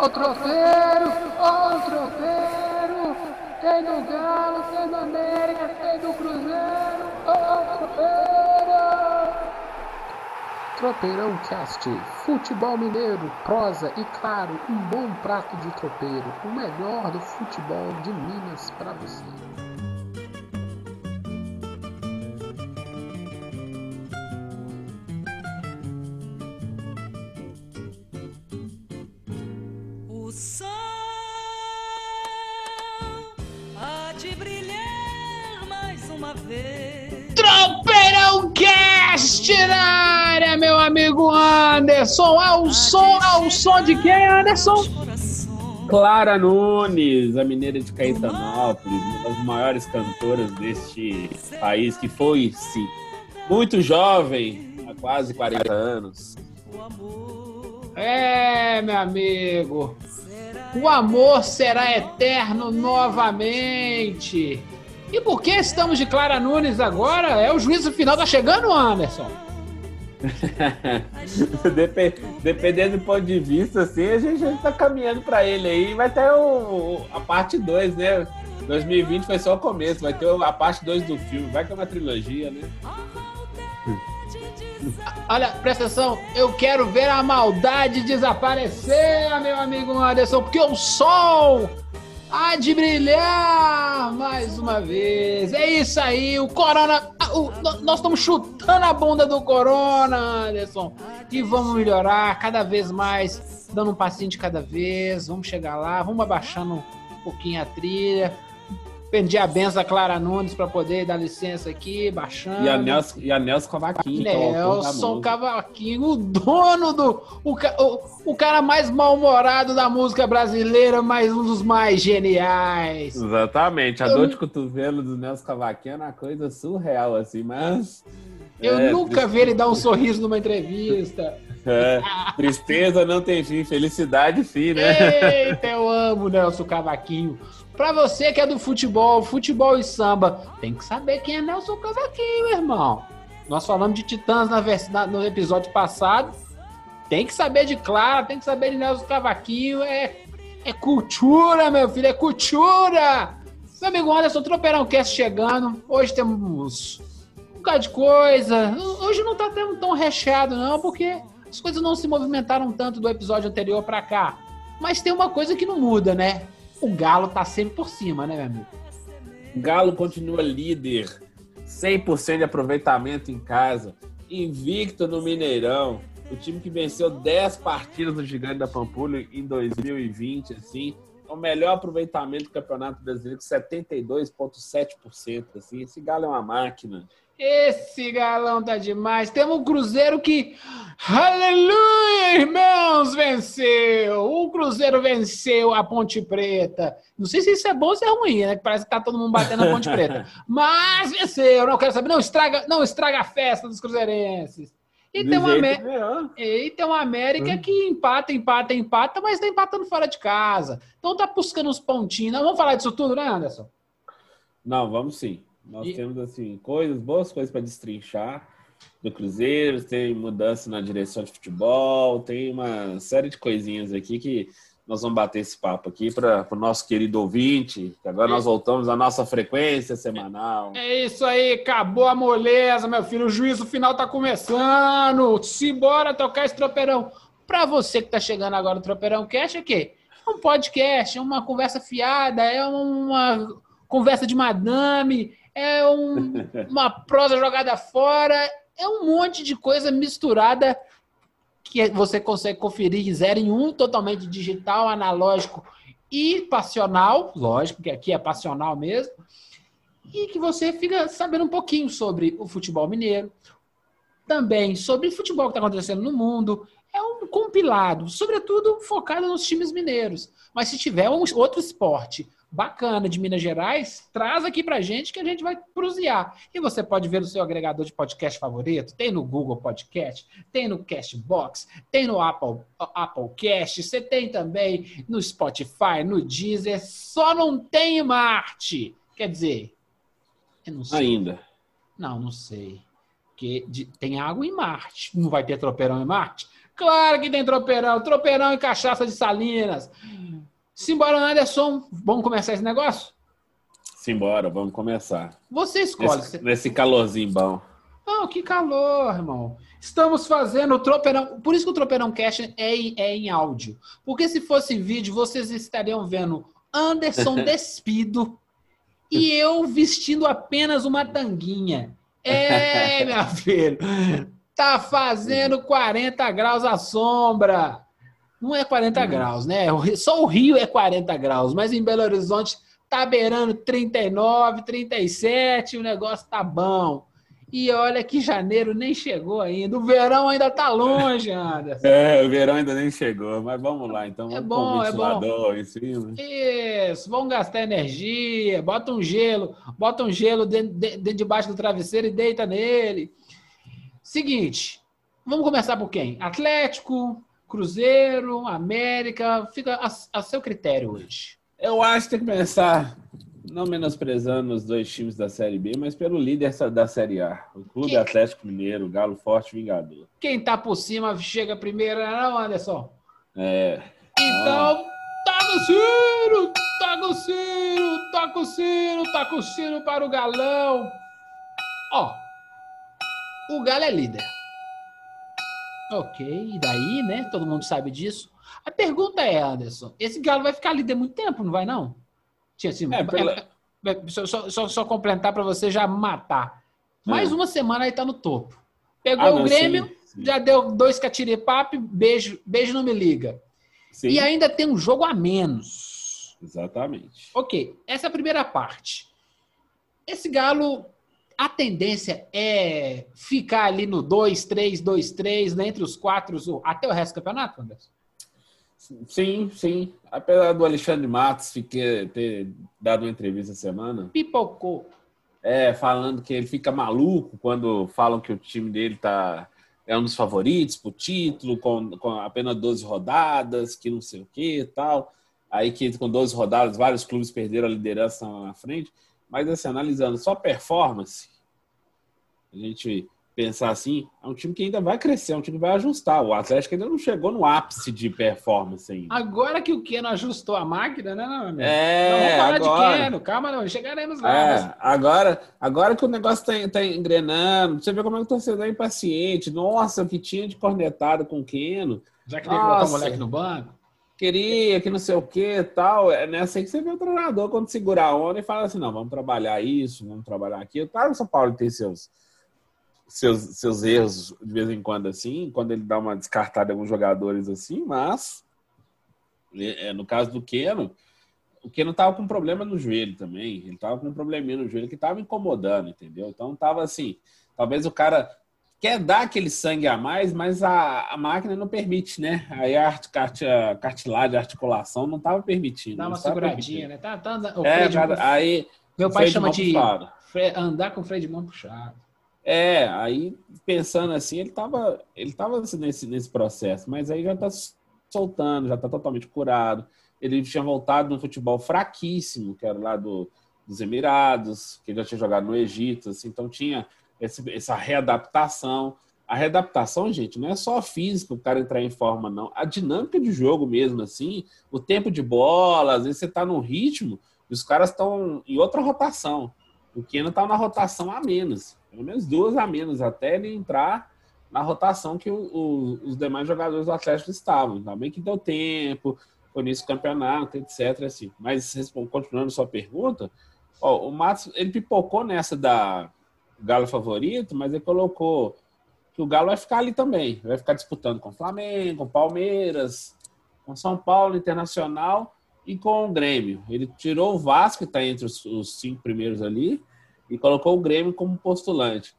Ó o tropeiro, ó o tropeiro. Tem do Galo, tem do América, tem do Cruzeiro. Ó o tropeiro. Tropeirão Cast, futebol mineiro, prosa e claro, um bom prato de tropeiro, o melhor do futebol de Minas para você. Anderson. Ao som, ao som de quem, Anderson? Clara Nunes, a mineira de Caetanópolis, uma das maiores cantoras deste país, que foi, sim, muito jovem, há quase 40 anos. É, meu amigo. O amor será eterno novamente. E por que estamos de Clara Nunes agora? É o juízo final tá chegando, Anderson? Depe- Dependendo do ponto de vista, assim, a gente já tá caminhando para ele aí. Vai ter o, a parte 2, né? 2020 foi só o começo, vai ter a parte 2 do filme. Vai que é uma trilogia, né? Olha, presta atenção, eu quero ver a maldade desaparecer, meu amigo Anderson, porque o sol há de brilhar mais uma vez. É isso aí, o Corona. o- nós estamos chutando a bunda do Corona, Anderson. E vamos melhorar cada vez mais, dando um passinho de cada vez. Vamos chegar lá, vamos abaixando um pouquinho a trilha. Pedir a benção a Clara Nunes para poder dar licença aqui, baixando. E a Nelson, e a Nelson Cavaquinho, é da Nelson. Cavaquinho, o dono do. O, o, o cara mais mal-humorado da música brasileira, mas um dos mais geniais. Exatamente, a Eu- dor de cotovelo do Nelson Cavaquinho é uma coisa surreal, assim, mas. Eu é, nunca vi ele dar um sorriso numa entrevista. É, tristeza não tem fim, felicidade fim, né? Eita, eu amo Nelson Cavaquinho. Pra você que é do futebol, futebol e samba, tem que saber quem é Nelson Cavaquinho, irmão. Nós falamos de Titãs na na- no episódio passado. Tem que saber de Clara, tem que saber de Nelson Cavaquinho. É, é cultura, meu filho, é cultura! Meu amigo Anderson, Tropeirão Cast chegando. Hoje temos um bocado de coisa. Hoje não tá tão, tão recheado, não, porque as coisas não se movimentaram tanto do episódio anterior pra cá. Mas tem uma coisa que não muda, né? O Galo tá sempre por cima, né, meu amigo? O Galo continua líder, 100% de aproveitamento em casa, invicto no Mineirão. O time que venceu 10 partidas no Gigante da Pampulha em 2020, assim, é o melhor aproveitamento do Campeonato Brasileiro, com 72,7%. Assim. Esse Galo é uma máquina. Esse galão tá demais. Temos um Cruzeiro que. Aleluia, irmãos! Venceu! O Cruzeiro venceu a Ponte Preta. Não sei se isso é bom ou se é ruim, né? Parece que tá todo mundo batendo na Ponte Preta. Mas venceu, não quero saber. Não estraga, não estraga a festa dos cruzeirenses. E tem, uma jeito Amé- nenhum. e tem uma América Hum. que empata, empata, empata, mas tá empatando fora de casa. Então tá buscando uns pontinhos. Não, vamos falar disso tudo, né, Anderson? Não, vamos sim. Nós E- temos assim coisas, boas coisas para destrinchar do Cruzeiro, tem mudança na direção de futebol, tem uma série de coisinhas aqui que nós vamos bater esse papo aqui para o nosso querido ouvinte, que agora nós voltamos à nossa frequência semanal. É isso aí, acabou a moleza, meu filho. O juízo final tá começando. Simbora tocar esse tropeirão. Pra você que tá chegando agora no Tropeirão Cast, é o quê? É um podcast, é uma conversa fiada, é uma conversa de madame, é um- uma prosa jogada fora, é um monte de coisa misturada que você consegue conferir zero em um, totalmente digital, analógico e passional, lógico que aqui é passional mesmo, e que você fica sabendo um pouquinho sobre o futebol mineiro, também sobre o futebol que está acontecendo no mundo. É um compilado, sobretudo focado nos times mineiros. Mas se tiver um outro esporte bacana de Minas Gerais, traz aqui pra gente que a gente vai cruzear. E você pode ver no seu agregador de podcast favorito, tem no Google Podcast, tem no Castbox, tem no Apple, Apple Cast, você tem também no Spotify, no Deezer, só não tem em Marte. Quer dizer, eu não sei. Ainda. Não, não sei. Porque de- tem água em Marte. Não vai ter tropeirão em Marte? Claro que tem tropeirão. Tropeirão e cachaça de Salinas. Simbora, Anderson. Vamos começar esse negócio? Simbora, vamos começar. Você escolhe. Nesse, nesse calorzinho bom. Oh, que calor, irmão. Estamos fazendo o Tropeirão. Por isso que o Tropeirão Cash é, em- é em áudio. Porque se fosse em vídeo, vocês estariam vendo Anderson despido e eu vestindo apenas uma tanguinha. É, meu filho. Tá fazendo 40 graus à sombra. Não é 40 graus, né? Só o Rio é 40 graus, mas em Belo Horizonte tá beirando 39, 37, o negócio tá bom. E olha que janeiro nem chegou ainda. O verão ainda tá longe, Anderson. É, o verão ainda nem chegou, mas vamos lá, então. É Vamos bom, com o é bom. em cima. Isso, vamos gastar energia, bota um gelo, bota um gelo dentro, de- dentro debaixo do travesseiro e deita nele. Seguinte, vamos começar por quem? Atlético, Cruzeiro, América, fica a, a seu critério hoje. Eu acho que tem que começar, não menosprezando os dois times da Série B, mas pelo líder da Série A. O Clube Que- Atlético Mineiro, Galo Forte Vingador. Quem tá por cima chega primeiro, não, Anderson? É, Então, toca o sino, toca o sino, toca o sino, toca o sino para o galão. Ó, o Galo é líder. Ok, e daí, né? Todo mundo sabe disso. A pergunta é, Anderson, esse Galo vai ficar líder muito tempo, não vai não? Tinha assim, É, pela- é, é, só, só, só, só complementar para você já matar. Mais É. uma semana aí tá no topo. Pegou Ah, o não, Grêmio, sim, sim. já deu dois catiripape, beijo, beijo não me liga. sim, E ainda tem um jogo a menos. exatamente. Ok, essa é a primeira parte. Esse Galo, a tendência é ficar ali no 2-3, 2-3, né, entre os quatro, até o resto do campeonato, Anderson? Sim, sim. Apesar do Alexandre Matos fique- ter dado uma entrevista essa semana, Pipocou. é, falando que ele fica maluco quando falam que o time dele tá, é um dos favoritos pro título, com, com apenas 12 rodadas, que não sei o que e tal. Aí que com 12 rodadas, vários clubes perderam a liderança na frente. Mas assim, analisando só performance, a gente pensar assim, é um time que ainda vai crescer, é um time que vai ajustar. O Atlético ainda não chegou no ápice de performance ainda. Agora que o Keno ajustou a máquina, né, não, amigo? É, não, vamos falar agora. de Keno, calma, não, chegaremos lá. mas- É, agora, agora que o negócio tá, tá engrenando, você vê como é que o torcedor é impaciente. Nossa, o que tinha de cornetado com o Keno. Já que tem que botar o Nossa. moleque no banco. Queria que não sei o que tal. É nessa aí que você vê o treinador quando segura a onda e fala assim: não, vamos trabalhar isso, vamos trabalhar aquilo. Claro que o São Paulo tem seus, seus, seus erros de vez em quando, assim, quando ele dá uma descartada alguns jogadores assim, mas é, no caso do Keno, o Keno tava com problema no joelho também. Ele tava com um probleminha no joelho que tava incomodando, entendeu? Então tava assim, talvez o cara quer dar aquele sangue a mais, mas a, a máquina não permite, né? Aí a, art, cart, a cartilagem, a articulação não tava permitindo. Dá uma seguradinha, né? Tá, tá andando. o É, mão- aí meu o pai freio de chama de andar com freio de mão puxado. É, aí pensando assim, ele tava, ele tava assim, nesse, nesse processo, mas aí já tá soltando, já tá totalmente curado. Ele tinha voltado no futebol fraquíssimo, que era lá do, dos Emirados, que ele já tinha jogado no Egito, assim, então tinha esse- essa readaptação. A readaptação, gente, não é só físico o cara entrar em forma, não. A dinâmica de jogo mesmo, assim, o tempo de bola, às vezes você tá num ritmo e os caras estão em outra rotação. O Keno tá na rotação a menos, pelo menos duas a menos, até ele entrar na rotação que o- o- os demais jogadores do Atlético estavam. Ainda bem que deu tempo, foi nesse campeonato, etc. Assim. Mas continuando sua pergunta, ó, o Matos ele pipocou nessa da Galo favorito, mas ele colocou que o Galo vai ficar ali também, vai ficar disputando com o Flamengo, com o Palmeiras, com São Paulo, Internacional e com o Grêmio. Ele tirou o Vasco, que está entre os, os cinco primeiros ali, e colocou o Grêmio como postulante.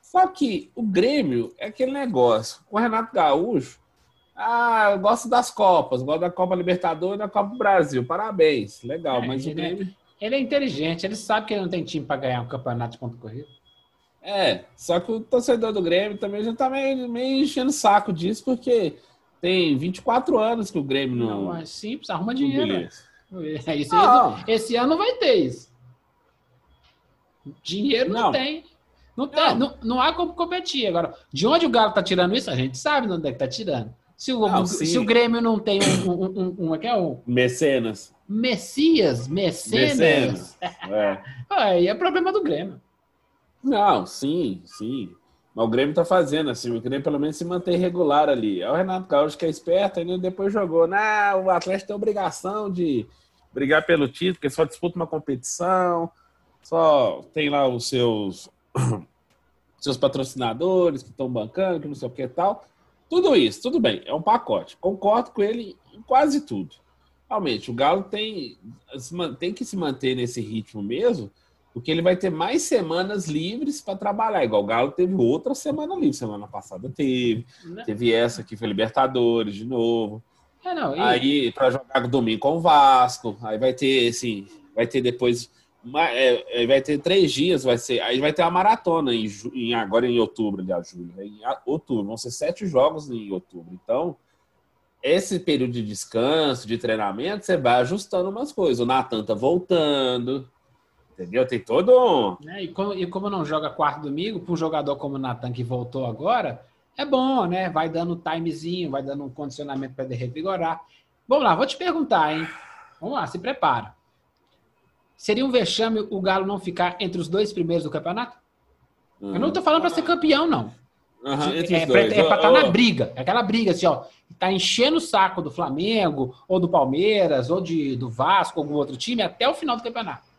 Só que o Grêmio é aquele negócio. Com o Renato Gaúcho, ah, eu gosto das Copas, gosto da Copa Libertadores e da Copa do Brasil. Parabéns, legal, É, mas o ele é- Grêmio. Ele é inteligente, ele sabe que ele não tem time para ganhar um campeonato de ponto corrido. É, só que o torcedor do Grêmio também já tá meio, meio enchendo o saco disso, porque tem 24 anos que o Grêmio não. Não, é simples, arruma dinheiro. É isso aí, esse ano não vai ter isso. Dinheiro não, Não. tem. Não, tem Não. não. há como competir. Agora, de onde o Galo tá tirando isso, a gente sabe de onde é que tá tirando. Se o, Não, se o Grêmio não tem um, um, um, um, um, aqui é o Mecenas. Messias, Mecenas, Mecenas. É. aí é problema do Grêmio. Não, sim, sim. Mas o Grêmio tá fazendo assim, o Grêmio pelo menos se mantém regular ali. É o Renato Gaúcho que é esperto, ainda depois jogou. Não, o Atlético tem obrigação de brigar pelo título, porque só disputa uma competição, só tem lá os seus seus patrocinadores que estão bancando, que não sei o que tal. Tudo isso, tudo bem, é um pacote. Concordo com ele em quase tudo. Realmente, o Galo tem, tem que se manter nesse ritmo mesmo, porque ele vai ter mais semanas livres para trabalhar. Igual o Galo teve outra semana livre. Semana passada teve. Né? Teve essa que foi Libertadores de novo. É, não, e- Aí para jogar domingo com o Vasco. Aí vai ter, assim, vai ter depois. uma- é, é, vai ter três dias, vai ser. Aí vai ter uma maratona em, em- agora em outubro, aliás, julho. né? Em a- outubro. Vão ser sete jogos em outubro. Então, esse período de descanso, de treinamento, você vai ajustando umas coisas. O Natan tá voltando. Entendeu? Tem todo um. né, e, como, e como não joga quarto domingo, para um jogador como o Natan que voltou agora, é bom, né? Vai dando um timezinho, vai dando um condicionamento para ele revigorar. Vamos lá, vou te perguntar, hein? Vamos lá, se prepara. Seria um vexame o Galo não ficar entre os dois primeiros do campeonato? Eu não tô falando para ser campeão, não. Aham, entre é os dois. para estar Ô, na briga. É aquela briga assim, ó. Tá enchendo o saco do Flamengo, ou do Palmeiras, ou de, do Vasco, algum outro time, até o final do campeonato.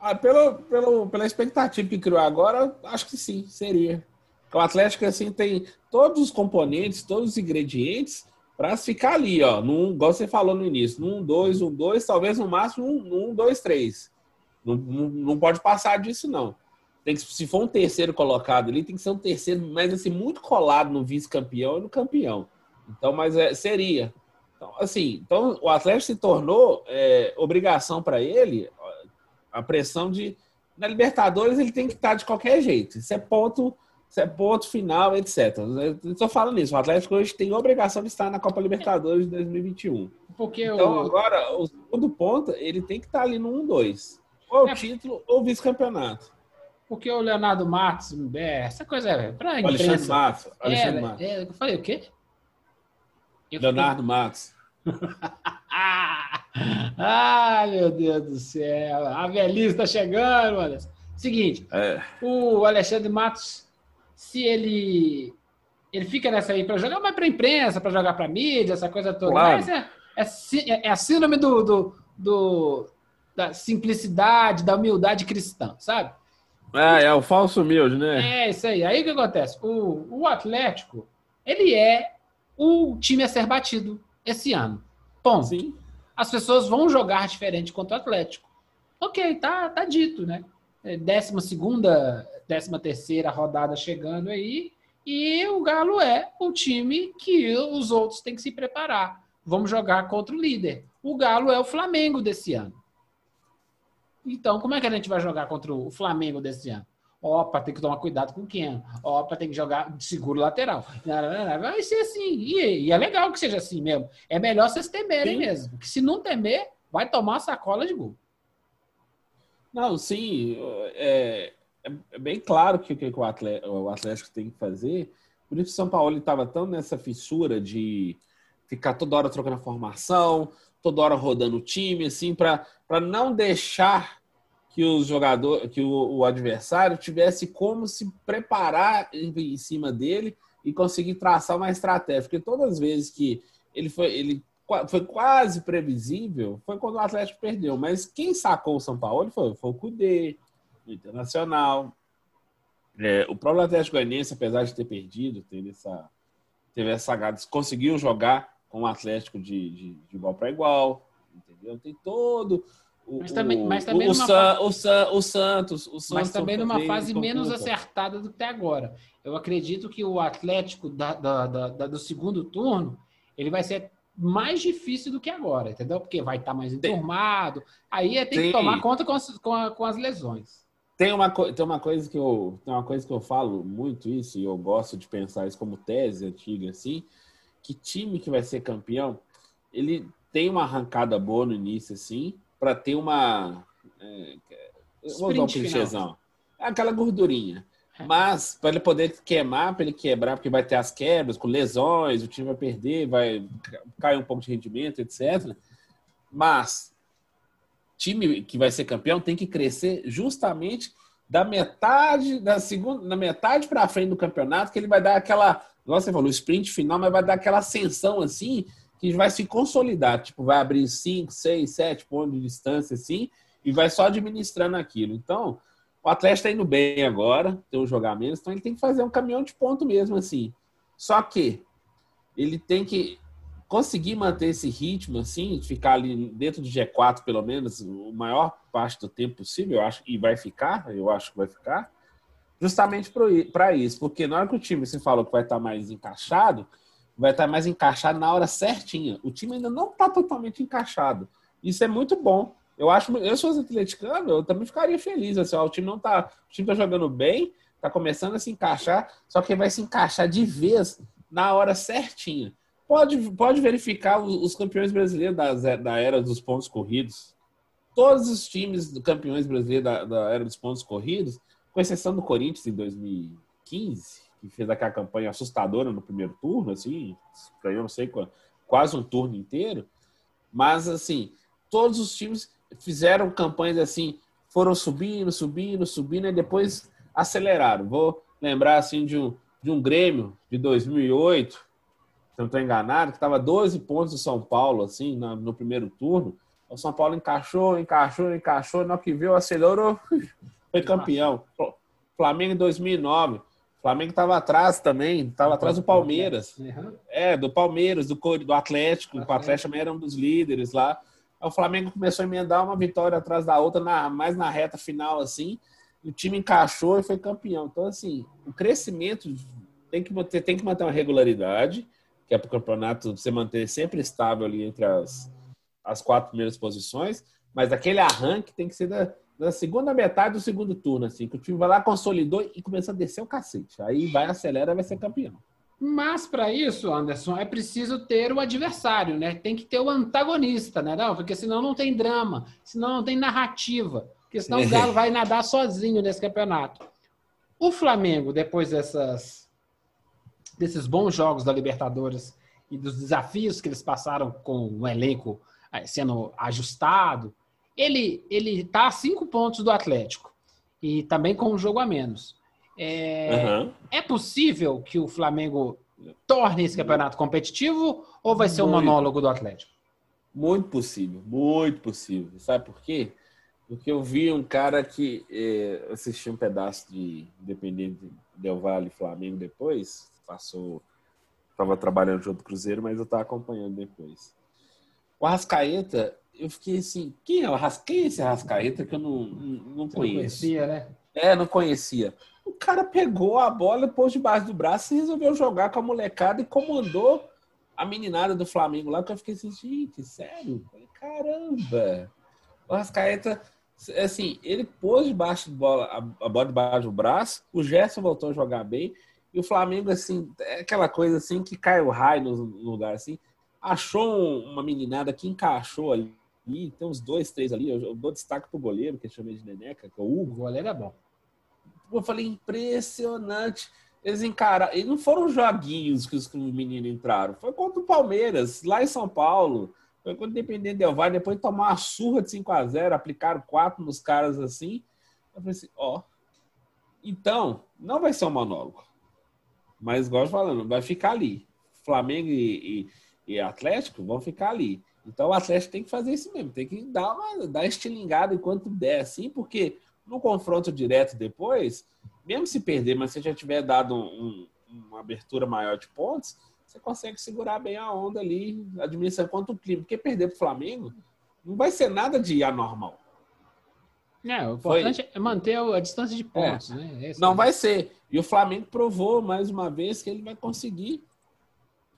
Ah, pelo, pelo, pela expectativa que criou agora, acho que sim, seria. O Atlético assim tem todos os componentes, todos os ingredientes para ficar ali, ó, num, igual você falou no início, num 2, um 2, talvez no máximo um 2, 3. Não, não, não pode passar disso, não. Tem que, se for um terceiro colocado ali, tem que ser um terceiro, mas assim, muito colado no vice-campeão e no campeão. Então, mas é, seria. Então, assim, então o Atlético se tornou é, obrigação para ele a pressão de na Libertadores ele tem que estar de qualquer jeito. Isso é ponto, isso é ponto final, etc. Eu estou falando isso. O Atlético hoje tem obrigação de estar na Copa Libertadores de 2021. Porque Então o, agora o segundo ponto ele tem que estar ali no 1-2, ou É. título ou vice-campeonato. porque o Leonardo Matos, é, essa coisa é para O Alexandre imprensa. Matos, Alexandre É, Matos, é, eu falei o quê? Eu Leonardo Matos. Ah, ah, meu Deus do céu. A velhice está chegando, mano. Seguinte, É. o Alexandre Matos, se ele ele fica nessa aí para jogar mais para imprensa, para jogar para mídia, essa coisa toda. Claro. Mas é, é, sí- é a síndrome do, do, do- da simplicidade, da humildade cristã, sabe? É, é o falso humilde, né? É isso aí. Aí o que acontece? O, o Atlético, ele é o time a ser batido esse ano. Ponto. Sim. as pessoas vão jogar diferente contra o Atlético. Ok, tá, tá dito, né? É, Décima segunda, décima terceira rodada chegando aí, e o Galo é o time que os outros têm que se preparar. Vamos jogar contra o líder. O Galo é o Flamengo desse ano. Então, como é que a gente vai jogar contra o Flamengo desse ano? Opa, tem que tomar cuidado com quem? Opa, tem que jogar de seguro lateral. Vai ser assim. E, e é legal que seja assim mesmo. É melhor vocês temerem Sim. mesmo. Porque se não temer, vai tomar uma sacola de gol. Não, sim, é, é- é bem claro que o que o Atlético, o Atlético tem que fazer. Por isso o São Paulo estava tão nessa fissura de ficar toda hora trocando a formação, toda hora rodando o time, assim, para não deixar que o jogador, que o, o adversário tivesse como se preparar em, em cima dele e conseguir traçar uma estratégia. Porque todas as vezes que ele foi, ele foi quase previsível, foi quando o Atlético perdeu. Mas quem sacou o São Paulo foi, foi o Cudê, o Internacional. É, o próprio Atlético Goianiense, apesar de ter perdido, teve essa, teve essa sagada, conseguiu jogar com o Atlético de, de, de igual para igual, entendeu? Tem todo o, Mas também- o- mas também o, numa San- o, San- o Santos, o Santos Mas também numa fase menos acertada do que até agora. Eu acredito que o Atlético da- da- da- da- do segundo turno ele vai ser mais difícil do que agora, entendeu? Porque vai estar mais enturmado. Aí é ter que Sim. tomar conta com as, com a- com as lesões. Tem uma, tem uma coisa que eu tem uma coisa que eu falo muito isso e eu gosto de pensar isso como tese antiga assim, que time que vai ser campeão, ele tem uma arrancada boa no início assim, para ter uma é, vou dar um clichêzão. É aquela gordurinha. Mas, para ele poder queimar, para ele quebrar, porque vai ter as quebras, com lesões, o time vai perder, vai cair um pouco de rendimento, etc. Mas, time que vai ser campeão tem que crescer justamente da metade, da segunda, na metade para frente do campeonato, que ele vai dar aquela, igual você falou, sprint final, mas vai dar aquela ascensão assim, que vai se consolidar. Tipo, vai abrir 5, 6, 7 pontos de distância assim, e vai só administrando aquilo. Então, o Atlético está indo bem agora, tem um jogar menos, então ele tem que fazer um caminhão de ponto mesmo, assim. Só que ele tem que conseguir manter esse ritmo, assim, ficar ali dentro do G4, pelo menos, o maior parte do tempo possível, eu acho, e vai ficar, eu acho que vai ficar, justamente para isso. Porque na hora que o time, você falou que vai estar tá mais encaixado, vai estar mais encaixado na hora certinha. O time ainda não está totalmente encaixado. Isso é muito bom. Eu acho, eu se fosse atleticano, eu também ficaria feliz. Assim, ó, o time não tá, o time tá jogando bem, tá começando a se encaixar, só que vai se encaixar de vez na hora certinha. Pode, pode verificar os, os campeões brasileiros da, da era dos pontos corridos. Todos os times campeões brasileiros da, da era dos pontos corridos, com exceção do Corinthians em 2015, que fez aquela campanha assustadora no primeiro turno, assim, ganhou não sei quase um turno inteiro. Mas assim, todos os times fizeram campanhas assim, foram subindo, subindo, subindo, e depois aceleraram. Vou lembrar assim de um, de um Grêmio de 2008, se não estou enganado, que estava 12 pontos do São Paulo, assim, no, no primeiro turno. O São Paulo encaixou, encaixou, encaixou, no que viu, acelerou, foi campeão. Flamengo em 2009. Flamengo estava atrás também, estava atrás do Palmeiras. É, do Palmeiras, do, do Atlético. O Atlético também era um dos líderes lá o Flamengo começou a emendar uma vitória atrás da outra, na, mais na reta final, assim. O time encaixou e foi campeão. Então, assim, o crescimento tem que manter, tem que manter uma regularidade, que é para o campeonato você manter sempre estável ali entre as, as quatro primeiras posições, mas aquele arranque tem que ser da, da segunda metade do segundo turno, assim, que o time vai lá, consolidou e começa a descer o cacete. Aí vai, acelera, vai ser campeão. Mas para isso, Anderson, é preciso ter o adversário, né? Tem que ter o antagonista, né? Não, porque senão não tem drama, senão não tem narrativa, porque senão o Galo vai nadar sozinho nesse campeonato. O Flamengo, depois dessas, desses bons jogos da Libertadores e dos desafios que eles passaram com o elenco eh, sendo ajustado, ele ele está a cinco pontos do Atlético e também com um jogo a menos. É, uhum. é possível que o Flamengo torne esse campeonato competitivo ou vai ser o um monólogo do Atlético? Muito possível, muito possível. Sabe por quê? Porque eu vi um cara que é, assisti um pedaço de Independente Del Valle Flamengo depois, passou, estava trabalhando junto do Cruzeiro, mas eu estava acompanhando depois. O Arrascaeta, eu fiquei assim, quem é o Arrascaeta? esse Arrascaeta que eu não, não, não conheço? Não conhecia, né? É, não conhecia. O cara pegou a bola, pôs debaixo do braço e resolveu jogar com a molecada e comandou a meninada do Flamengo lá, que eu fiquei assim, gente, sério? Caramba! O Rascaeta, assim, ele pôs debaixo de bola, a, bola debaixo do braço, o Gerson voltou a jogar bem, e o Flamengo, assim, é aquela coisa assim que cai o raio no lugar, assim, achou uma meninada que encaixou ali, tem uns dois, três ali, eu, dou destaque pro goleiro, que eu chamei de Neneca, que é o Hugo. O goleiro é bom eu falei, impressionante. Eles encararam. E não foram joguinhos que os meninos entraram. Foi contra o Palmeiras, lá em São Paulo. Foi contra o Independente Del Valle. Depois de tomar uma surra de 5 a 0 aplicaram quatro nos caras assim. Eu falei assim, ó. Então, não vai ser um monólogo. Mas, igual eu falando, vai ficar ali. Flamengo e, e, e, Atlético vão ficar ali. Então, o Atlético tem que fazer isso mesmo. Tem que dar uma dar estilingada enquanto der, assim, porque no confronto direto depois, mesmo se perder, mas se já tiver dado um, uma abertura maior de pontos, você consegue segurar bem a onda ali, administrando contra o clima. Porque perder para o Flamengo não vai ser nada de anormal. É, o importante Foi... é manter a distância de pontos, é. né? Esse não é. vai ser. E o Flamengo provou mais uma vez que ele vai conseguir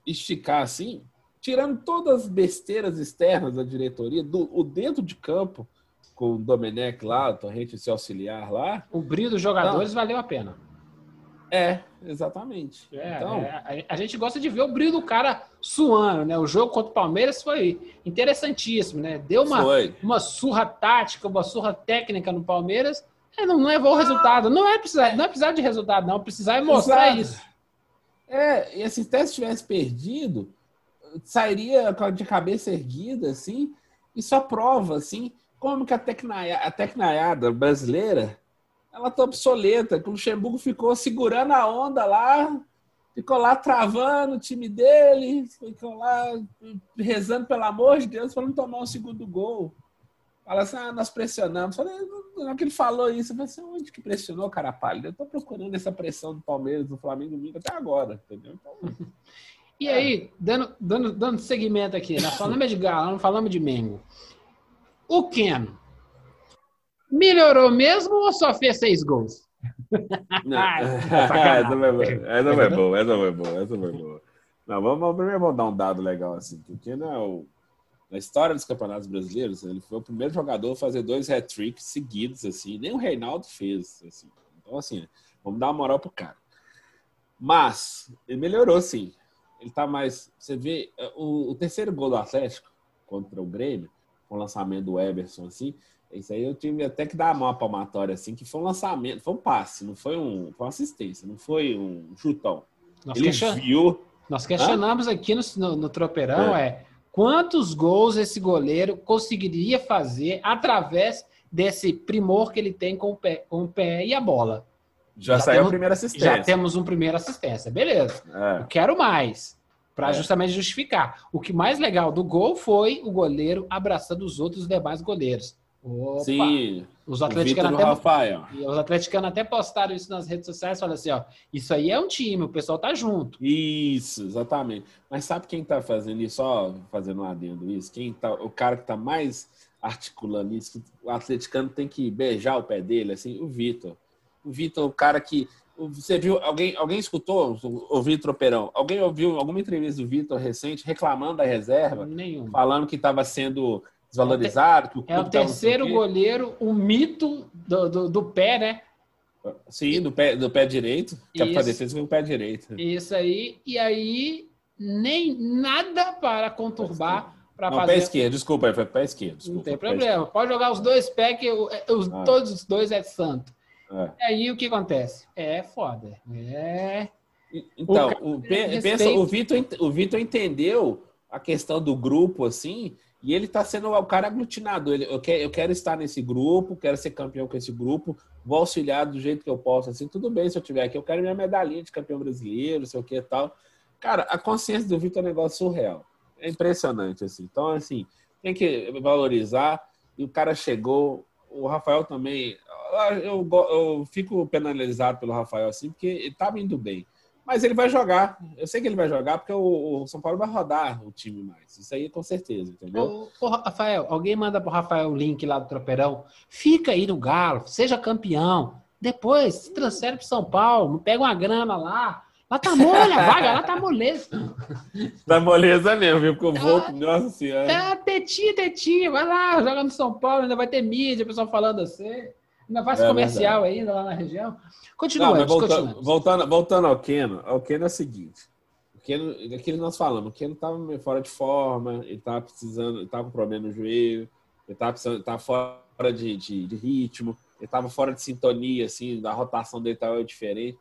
esticar assim, tirando todas as besteiras externas da diretoria, do o dentro de campo com o Domenech lá, o Torrente se auxiliar lá. O brilho dos jogadores valeu a pena. É, exatamente. É, então, é, a, a, gente gosta de ver o brilho do cara suando, né? O jogo contra o Palmeiras foi interessantíssimo, né? Deu uma, uma surra tática, uma surra técnica no Palmeiras, É, não levou o resultado. Não é precisar, não é precisar de resultado, não. Precisar é mostrar Exato. isso. É, e assim, se tivesse perdido, sairia de cabeça erguida, assim, e só prova, assim, como que a, tecnaia, a tecnaiada brasileira, ela tá obsoleta, que o Luxemburgo ficou segurando a onda lá, ficou lá travando o time dele, ficou lá rezando pelo amor de Deus para não tomar o segundo gol. Fala assim, ah, nós pressionamos. Falei, hora que ele falou isso, eu falei assim, onde que pressionou, cara? Eu tô procurando essa pressão do Palmeiras, do Flamengo, domingo até agora, entendeu? Então, E É. aí, dando, dando, dando segmento aqui, nós falamos de Galo, não falamos de Mengo. O Keno melhorou mesmo ou só fez seis gols? Não. Essa foi boa, essa foi boa, essa foi boa, essa foi boa. Não, vamos, vamos- primeiro vamos dar um dado legal assim, porque não é o, na história dos campeonatos brasileiros, ele foi o primeiro jogador a fazer dois hat-tricks seguidos, assim, nem o Reinaldo fez, assim. Então, assim, vamos dar uma moral pro cara. Mas, ele melhorou, sim. Ele tá mais. Você vê, o, o terceiro gol do Atlético contra o Grêmio, com o lançamento do Everson, assim, isso aí eu tive até que dar uma palmatória, assim, que foi um lançamento, foi um passe, não foi um. Foi uma assistência, não foi um chutão. Nós, Ele question- viu. nós questionamos aqui no, no, no Tropeirão é. quantos gols esse goleiro conseguiria fazer através desse primor que ele tem com o pé, com o pé e a bola. Já, Já saiu temos- a primeira assistência. Já temos um primeiro assistência, beleza. É. Eu quero mais. Para É. justamente justificar. O que mais legal do gol foi o goleiro abraçando os outros demais goleiros. Opa, Sim, os atleticanos o até, Rafael. os atleticanos até postaram isso nas redes sociais, falaram assim, ó, isso aí é um time, o pessoal tá junto. Isso, exatamente. Mas sabe quem tá fazendo isso? Só fazendo um adendo isso. Quem tá, o cara que tá mais articulando isso, o atleticano tem que beijar o pé dele, assim, o Vitor. O Vitor, o cara que. Você viu, alguém, alguém escutou o Vitor Tropeirão? Alguém ouviu alguma entrevista do Vitor recente reclamando da reserva, Nenhum. falando que estava sendo desvalorizado? O É o não sei terceiro goleiro, o mito do, do, do pé, né? Sim, do pé, do pé direito. Que é Isso. defesa com o pé direito. Isso aí. E aí, nem nada para conturbar, para Não, pé fazer. esquerdo, desculpa, foi pé esquerdo. Não desculpa, tem pé problema. Pode jogar os dois pés, que o- os, Ah. todos os dois é santo. É. E aí o que acontece? É foda. É. Então, o, tem pensa, o Vitor, o Vitor entendeu a questão do grupo, assim, e ele tá sendo o cara aglutinador. Ele, eu, quero, eu quero estar nesse grupo, quero ser campeão com esse grupo, vou auxiliar do jeito que eu posso, assim, tudo bem se eu tiver aqui, eu quero minha medalhinha de campeão brasileiro, sei o que e tal. Cara, a consciência do Vitor é um negócio surreal. É impressionante, assim. Então, assim, tem que valorizar. E o cara chegou, o Rafael também. eu- Eu, eu fico penalizado pelo Rafael, assim, porque ele tava indo bem. Mas ele vai jogar. Eu sei que ele vai jogar porque o, o São Paulo vai rodar o time mais. Isso aí com certeza, entendeu? Ô, ô, Rafael, alguém manda pro Rafael o link lá do Tropeirão. Fica aí no Galo, seja campeão. Depois se transfere pro São Paulo, pega uma grana lá. Lá tá mole, a vaga lá tá moleza. Da moleza mesmo, viu? Porque eu vou. Ah, Nossa senhora. É, tetinha, tetinha, vai lá, joga no São Paulo, ainda vai ter mídia, o pessoal falando assim. Ainda faz É comercial ainda lá na região. Não, Continuamos, mas voltando, voltando, ao Keno, ao Keno é o seguinte. O Keno, daquilo que nós falamos, o Keno estava meio fora de forma, ele estava precisando, ele estava com problema no joelho, ele estava precisando, tava fora de, de, de ritmo, ele estava fora de sintonia, assim, da rotação dele estava diferente.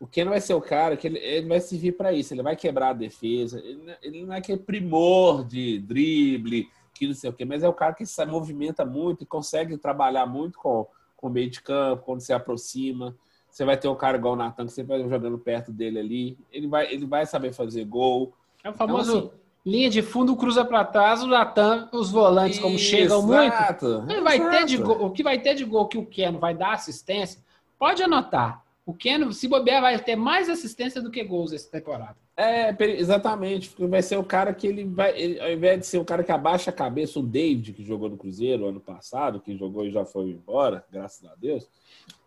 O Keno vai ser o cara que ele, ele vai servir para isso, ele vai quebrar a defesa, ele, não é- ele não é aquele primor de drible, que não sei o quê, mas é o cara que se movimenta muito e consegue trabalhar muito com, com o meio de campo, quando se aproxima. Você vai ter um cara igual o Natan, que você vai jogando perto dele ali. Ele vai, ele vai saber fazer gol. É o famoso Então, linha de fundo, cruza para trás, o Natan, os volantes, como chegam muito, Exato, Ele vai ter de exato. gol, o que vai ter de gol que o Keno vai dar assistência, pode anotar. O Keno, se bobear, vai ter mais assistência do que gols essa temporada. É, exatamente. Porque vai ser o cara que ele vai. ele- ao invés de ser o cara que abaixa a cabeça, o David, que jogou no Cruzeiro ano passado, que jogou e já foi embora, graças a Deus.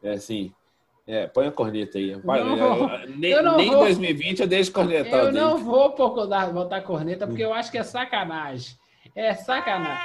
É assim. É, põe a corneta aí. Vai, Não eu- nem Eu nem em vou. 2020 eu deixo cornetar Eu não David. vou dar- botar corneta, porque eu acho que é sacanagem. É sacanagem.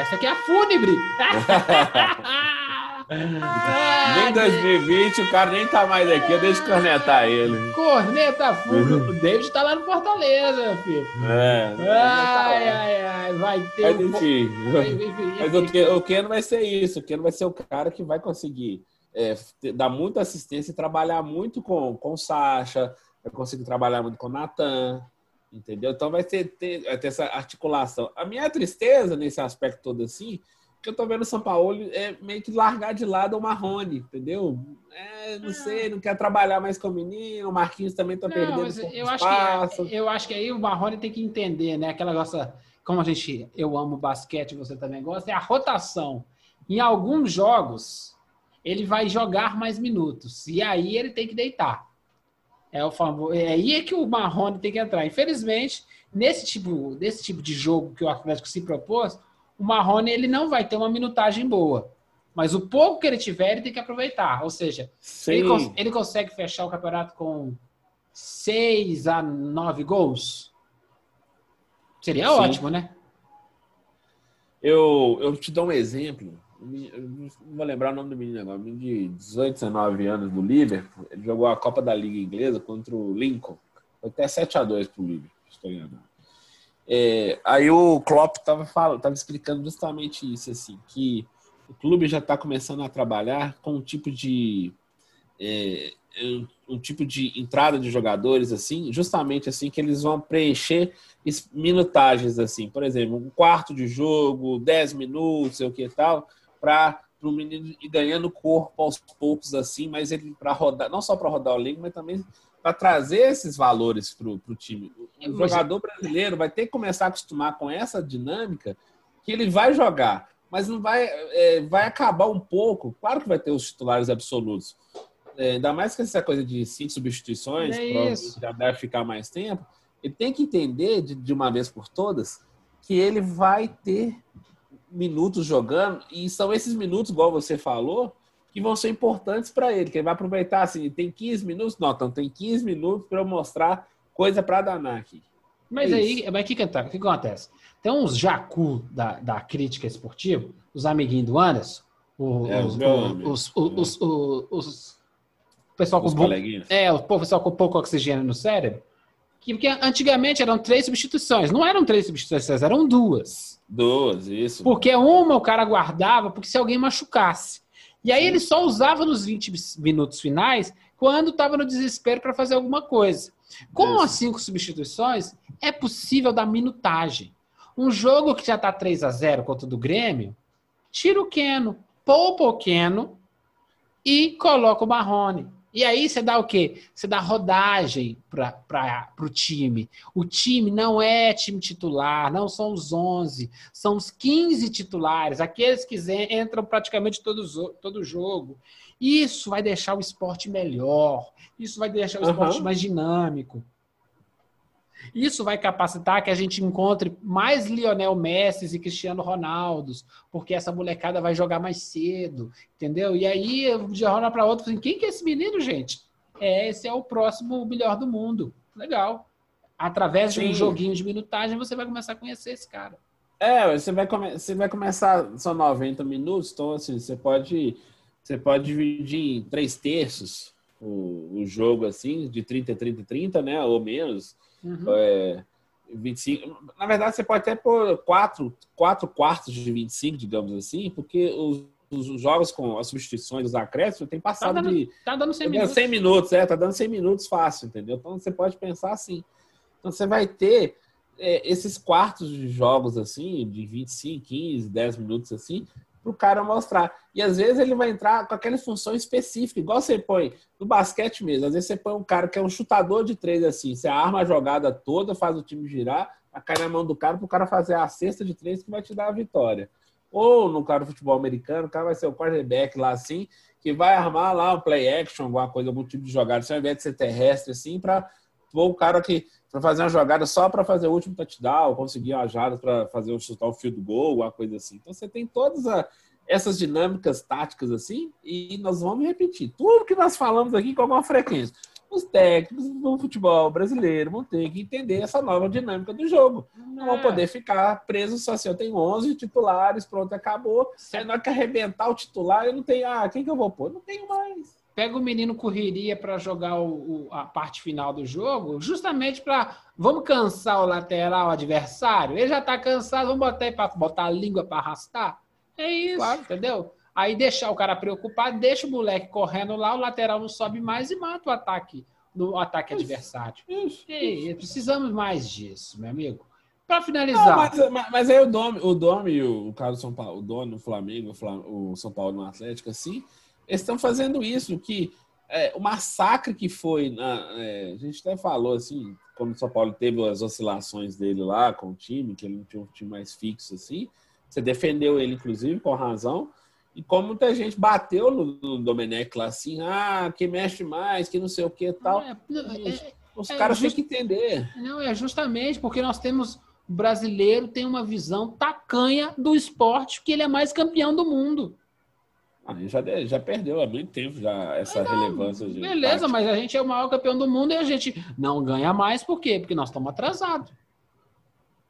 Essa aqui é a fúnebre. Nem Ah, em 2020 o cara nem tá mais aqui, eu deixo cornetar ele. Corneta fúnebre. O David tá lá no Fortaleza, filho. É. Ai, ai, ai. Vai ter. Mas enfim. Mas o Ken, o Ken vai ser isso. O Ken vai ser o cara que vai conseguir é, dar muita assistência e trabalhar muito com, com o Sacha, vai conseguir trabalhar muito com o Natan, entendeu? Então vai ter, ter, vai ter essa articulação. A minha tristeza nesse aspecto todo assim, que eu tô vendo o São Paulo é meio que largar de lado o Marrone, entendeu? É, não sei, não quer trabalhar mais com o menino, o Marquinhos também tá Não, perdendo eu acho, espaço. que, eu acho que aí o Marrone tem que entender, né? Aquela nossa. Como a gente. Eu amo basquete, você também gosta, é a rotação. Em alguns jogos, ele vai jogar mais minutos. E aí ele tem que deitar. É, o famoso, é aí é que o Marrone tem que entrar. Infelizmente, nesse tipo, nesse tipo de jogo que o Atlético se propôs, o Marrone ele não vai ter uma minutagem boa. Mas o pouco que ele tiver, ele tem que aproveitar. Ou seja, ele, cons- ele consegue fechar o campeonato com 6 a 9 gols? Seria Sim. ótimo, né? Eu, eu te dou um exemplo. Eu não vou lembrar o nome do menino agora. Menino de 18, 19 anos do Liverpool. Ele jogou a Copa da Liga Inglesa contra o Lincoln. Foi até 7x2 pro Liverpool, se estou enganado. É, aí o Klopp estava tava explicando justamente isso, assim, que o clube já está começando a trabalhar com um tipo de é, um, tipo de entrada de jogadores assim, justamente assim que eles vão preencher minutagens assim, por exemplo, um quarto de jogo, 10 minutos, sei o que tal, para o menino ir ganhando corpo aos poucos assim, mas ele para rodar, não só para rodar o elenco, mas também para trazer esses valores para o time. O Mas- jogador brasileiro vai ter que começar a acostumar com essa dinâmica que ele vai jogar, mas não vai, é, vai acabar um pouco. Claro que vai ter os titulares absolutos, é, ainda mais que essa coisa de cinco substituições, É já deve ficar mais tempo. Ele tem que entender de, de uma vez por todas que ele vai ter minutos jogando e são esses minutos, igual você falou, que vão ser importantes para ele, que ele vai aproveitar assim, tem 15 minutos, não, então tem 15 minutos para eu mostrar coisa para danar aqui. Mas É aí, mas o que, que, o que acontece? Tem uns jacu da, da crítica esportiva, os amiguinhos do Anderson, o- É, os, os os, os, os, os- os- pessoal com Os bom- coleguinhas. É, o pessoal com pouco oxigênio no cérebro. Que, porque antigamente eram três substituições. Não eram três substituições, eram duas. Duas, isso. Porque uma o cara guardava porque se alguém machucasse. E aí ele só usava nos 20 minutos finais quando estava no desespero para fazer alguma coisa. Com as cinco substituições, é possível dar minutagem. Um jogo que já está 3 a 0 contra o do Grêmio, tira o Keno, poupa o Keno e coloca o Marrone. E aí você dá o quê? Você dá rodagem para o time. O time não é time titular, não são os 11, são os 15 titulares, aqueles que entram praticamente todo, zo- todo jogo. Isso vai deixar o esporte melhor, isso vai deixar o esporte mais dinâmico. Isso vai capacitar que a gente encontre mais Lionel Messi e Cristiano Ronaldos, porque essa molecada vai jogar mais cedo, entendeu? E aí, de uma hora para outra, assim, quem que é esse menino, gente? É, esse é o próximo melhor do mundo. Legal. Através de um Sim. joguinho de minutagem, você vai começar a conhecer esse cara. É, você vai, come... você vai começar, são 90 minutos, então assim, você pode, você pode dividir em três terços o, o jogo, assim, de 30, 30, 30, né, ou menos, Uhum. é, 25. Na verdade, você pode até pôr quatro, quatro quartos de 25, digamos assim, porque os, os jogos com as substituições, os acréscimos, tem Tá passado dando, de tá dando 100 Tá dando minutos. 100 minutos, é, tá dando 100 minutos fácil, entendeu? Então você pode pensar assim. Então você vai ter é, esses quartos de jogos assim, de 25, 15, 10 minutos assim, para o cara mostrar. E às vezes ele vai entrar com aquela função específica, igual você põe no basquete mesmo. Às vezes você põe um cara que é um chutador de três assim, você arma a jogada toda, faz o time girar, a cai na mão do cara para o cara fazer a cesta de três que vai te dar a vitória. Ou no cara do futebol americano, o cara vai ser o quarterback lá assim, que vai armar lá um play action, alguma coisa, algum tipo de jogada, ao invés de ser terrestre assim, para o cara que para fazer uma jogada só para fazer o último touchdown, conseguir uma jada para fazer um chutar um field goal, alguma coisa assim. Então você tem todas a- essas dinâmicas táticas assim, e nós vamos repetir tudo que nós falamos aqui com alguma frequência. Os técnicos do futebol brasileiro vão ter que entender essa nova dinâmica do jogo. Não vão É. poder ficar presos só assim. Eu tenho 11 titulares, pronto, acabou. Aí na hora que arrebentar o titular, eu não tenho. Ah, quem que eu vou pôr? Não tenho mais. Pega o menino correria para jogar o, o- a parte final do jogo, justamente para vamos cansar o lateral adversário. Ele já tá cansado, vamos botar para botar a língua para arrastar. É isso, Claro. entendeu? Aí deixar o cara preocupado, deixa o moleque correndo lá, o lateral não sobe mais e mata o ataque do ataque adversário. Isso. Ei, precisamos mais disso, meu amigo. Para Não, finalizar, mas, mas- mas aí o Domi, o Domi e o, o cara do São Paulo, o Dono no Flamengo, o, Flam- o São Paulo no Atlético, assim, eles estão fazendo isso, que é, o massacre que foi, na, é, a gente até falou assim, quando o São Paulo teve as oscilações dele lá com o time, que ele não tinha um time mais fixo assim, você defendeu ele, inclusive, com razão, e como muita gente bateu no, no Domenech lá assim, ah, que mexe mais, que não sei o que e tal, é, é- os é caras just- têm que entender. Não, é justamente porque nós temos. O brasileiro tem uma visão tacanha do esporte, que ele é mais campeão do mundo. Ah, já, já perdeu há muito tempo já essa relevância. De Beleza, tática. mas a gente é o maior campeão do mundo e a gente não ganha mais, por quê? Porque nós estamos atrasados.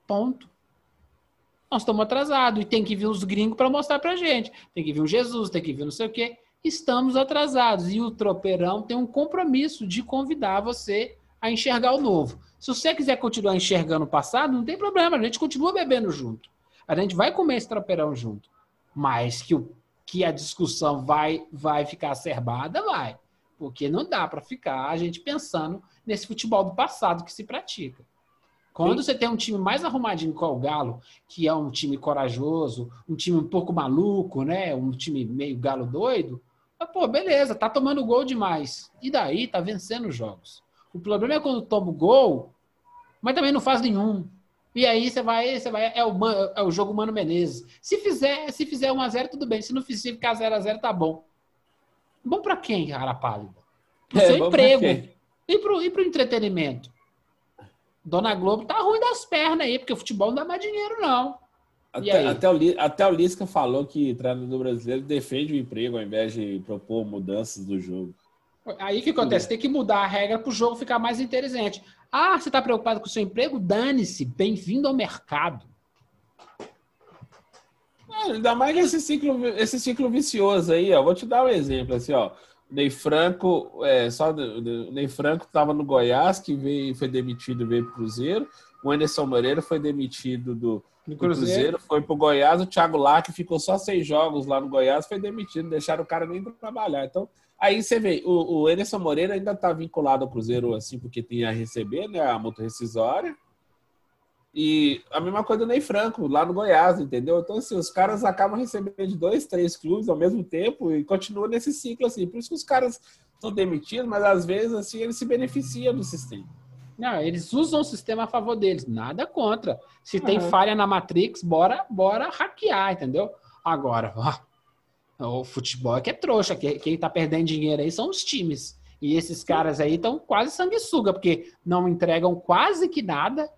Ponto. Nós estamos atrasados e tem que vir os gringos para mostrar pra gente. Tem que vir um Jesus, tem que vir não sei o quê. Estamos atrasados e o tropeirão tem um compromisso de convidar você a enxergar o novo. Se você quiser continuar enxergando o passado, não tem problema, a gente continua bebendo junto. A gente vai comer esse tropeirão junto. Mas que, o, que a discussão vai, vai ficar acerbada, vai. Porque não dá para ficar a gente pensando nesse futebol do passado que se pratica. Quando você tem um time mais arrumadinho que é o Galo, que é um time corajoso, um time um pouco maluco, né? Um time meio galo doido, mas, pô, beleza, tá tomando gol demais. E daí tá vencendo os jogos. O problema é quando toma o gol, mas também não faz nenhum. E aí você vai, você vai, é o, é o jogo Mano Menezes. Se fizer, se fizer 1x0, tudo bem. Se não fizer ficar 0x0, tá bom. Bom pra quem, cara pálida? Pro É, seu emprego. E pro, e pro entretenimento? Dona Globo tá ruim das pernas aí, porque o futebol não dá mais dinheiro, não. Até, até, o, até o Lisca falou que treinador brasileiro defende o emprego ao invés de propor mudanças do jogo. Aí o que acontece? Tem que mudar a regra para o jogo ficar mais interessante. Ah, você está preocupado com o seu emprego? Dane-se. Bem-vindo ao mercado. É, ainda mais esse ciclo, esse ciclo vicioso aí, ó. Vou te dar um exemplo, assim, ó. O Ney Franco, é, só o Ney Franco estava no Goiás, que veio, foi demitido, veio pro Cruzeiro. O Anderson Moreira foi demitido do, do Cruzeiro, foi pro Goiás. O Thiago Larque ficou só seis jogos lá no Goiás, foi demitido, deixaram o cara nem trabalhar. Então, aí você vê, o, o Anderson Moreira ainda tá vinculado ao Cruzeiro, assim, porque tem a receber, né, a multa rescisória. E a mesma coisa do Ney Franco, lá no Goiás, entendeu? Então, assim, os caras acabam recebendo de dois, três clubes ao mesmo tempo e continua nesse ciclo, assim. Por isso que os caras são demitidos, mas às vezes, assim, eles se beneficiam do sistema. Não, eles usam o sistema a favor deles. Nada contra. Se tem Uhum. falha na Matrix, bora, bora hackear, entendeu? Agora, ó, o futebol é que é trouxa. que- Quem tá perdendo dinheiro aí são os times. E esses caras aí estão quase sanguessuga, porque não entregam quase que nada.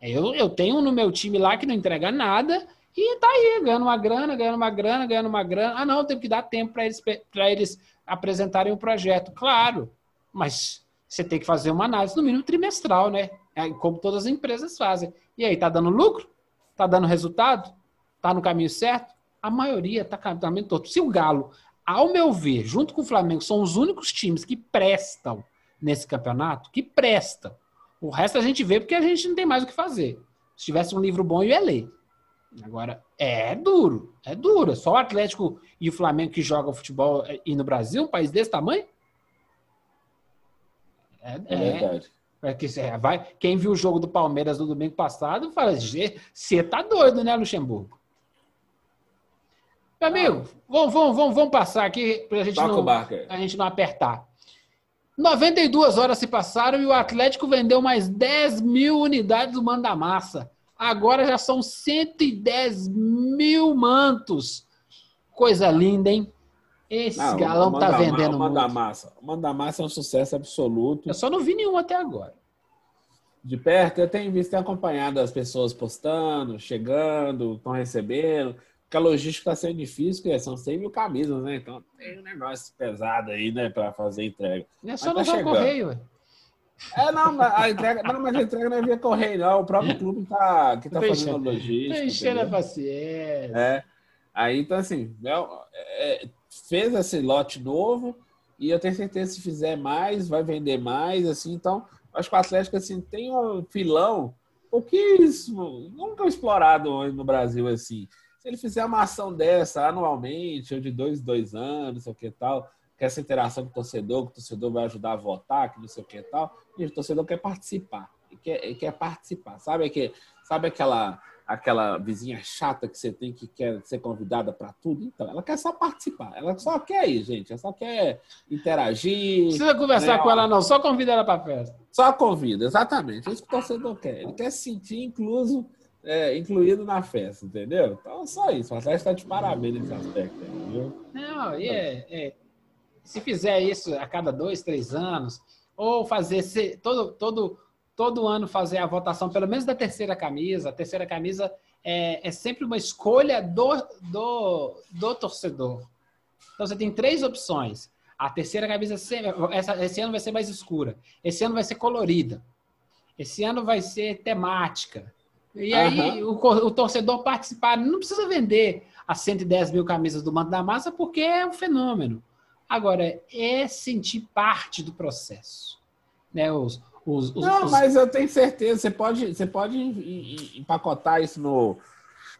Eu, eu tenho um no meu time lá que não entrega nada e tá aí, ganhando uma grana, ganhando uma grana, ganhando uma grana. Ah, não, tem que dar tempo para eles, eles apresentarem o projeto. Claro, mas você tem que fazer uma análise, no mínimo trimestral, né? É, Como todas as empresas fazem. E aí, tá dando lucro? Tá dando resultado? Tá no caminho certo? A maioria tá no caminho todo. Se o Galo, ao meu ver, junto com o Flamengo, são os únicos times que prestam nesse campeonato, que prestam. O resto a gente vê porque a gente não tem mais o que fazer. Se tivesse um livro bom, eu ia ler. Agora, é duro, é duro. Só o Atlético e o Flamengo que jogam futebol é, e no Brasil, um país desse tamanho? É, É, é, verdade. é que cê vai, quem viu o jogo do Palmeiras no domingo passado fala: você tá doido, né, Luxemburgo? Meu amigo, vamos, vamos, vamos, vamos passar aqui aí. a gente não apertar. 92 horas se passaram e o Atlético vendeu mais 10 mil unidades do Manda Massa. Agora já são 110 mil mantos. Coisa linda, hein? Esse Não, galão tá Manda- vendendo Manda muito. Massa. O Manda Massa é um sucesso absoluto. Eu só não vi nenhum até agora. De perto, eu tenho visto e acompanhado as pessoas postando, chegando, estão recebendo. Porque a logística está sendo difícil, porque são 100 mil camisas, né? Então tem um negócio pesado aí, né, para fazer entrega. É só Mas não tá correio, ué. É, não, a entrega, não, mas a entrega não é via correio, não. O próprio clube tá, que tá Tô fazendo a logística. Enchendo a paciência. É. Aí, então, assim, é, é, fez esse lote novo E eu tenho certeza que se fizer mais, vai vender mais, assim. Então, acho que o Atlético assim, tem um filão pouquíssimo, nunca explorado no Brasil assim. Se ele fizer uma ação dessa anualmente, ou de dois, dois anos, ou que tal, que essa interação com o torcedor, que o torcedor vai ajudar a votar, que não sei o que tal, e o torcedor quer participar, ele quer, ele quer participar, sabe, que, sabe aquela aquela vizinha chata que você tem que quer ser convidada para tudo. Então, ela quer só participar. Ela só quer ir, gente. Ela só quer interagir. Não precisa conversar né? com ela, não. Só convida ela para festa. Só convida, exatamente. É isso que o torcedor quer. Ele quer se sentir incluso, é, incluído na festa, entendeu? Então, só isso. O Atlético está de parabéns nesse aspecto, entendeu? Não, e é, é, se fizer isso a cada dois, três anos, ou fazer todo, todo todo ano fazer a votação, pelo menos da terceira camisa. A terceira camisa é, é sempre uma escolha do, do, do torcedor. Então você tem três opções. A terceira camisa, essa, esse ano vai ser mais escura. Esse ano vai ser colorida. Esse ano vai ser temática. E aí uhum. o, o, torcedor participar, não precisa vender as 110 mil camisas do Manto da Massa, porque é um fenômeno. Agora, é sentir parte do processo. Né? Os, os, os, não, mas eu tenho certeza, você pode, você pode empacotar isso no,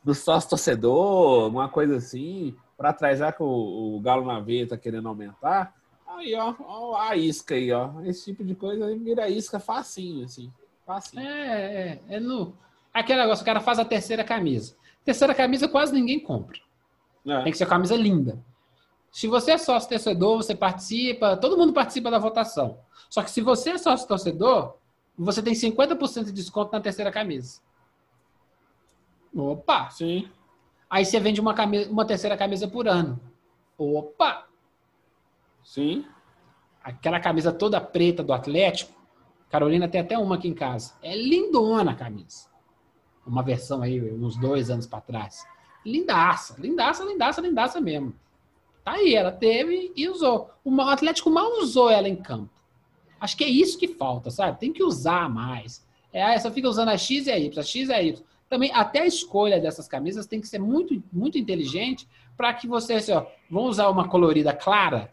no sócio torcedor, uma coisa assim, para já que o, o Galo na veia tá querendo aumentar. Aí, ó, ó, a isca aí, ó. Esse tipo de coisa aí vira isca facinho, assim. Facinho. É, é, é no. Aquele negócio, o cara faz a terceira camisa. Terceira camisa quase ninguém compra. É. Tem que ser camisa linda. Se você é sócio torcedor, você participa, todo mundo participa da votação. Só que se você é sócio torcedor, você tem 50% de desconto na terceira camisa. Opa! Sim. Aí você vende uma, camisa, uma terceira camisa por ano. Opa! Sim. Aquela camisa toda preta do Atlético, Carolina tem até uma aqui em casa. É lindona a camisa. Uma versão aí, uns dois anos para trás. Lindaça, lindaça, lindaça, lindaça mesmo. Tá aí, ela teve e usou. O Atlético mal usou ela em campo. Acho que é isso que falta, sabe? Tem que usar mais. É, só fica usando a X e a Y, a X e a Y. Também, até a escolha dessas camisas tem que ser muito, muito inteligente para que você, assim, ó, vão usar uma colorida clara,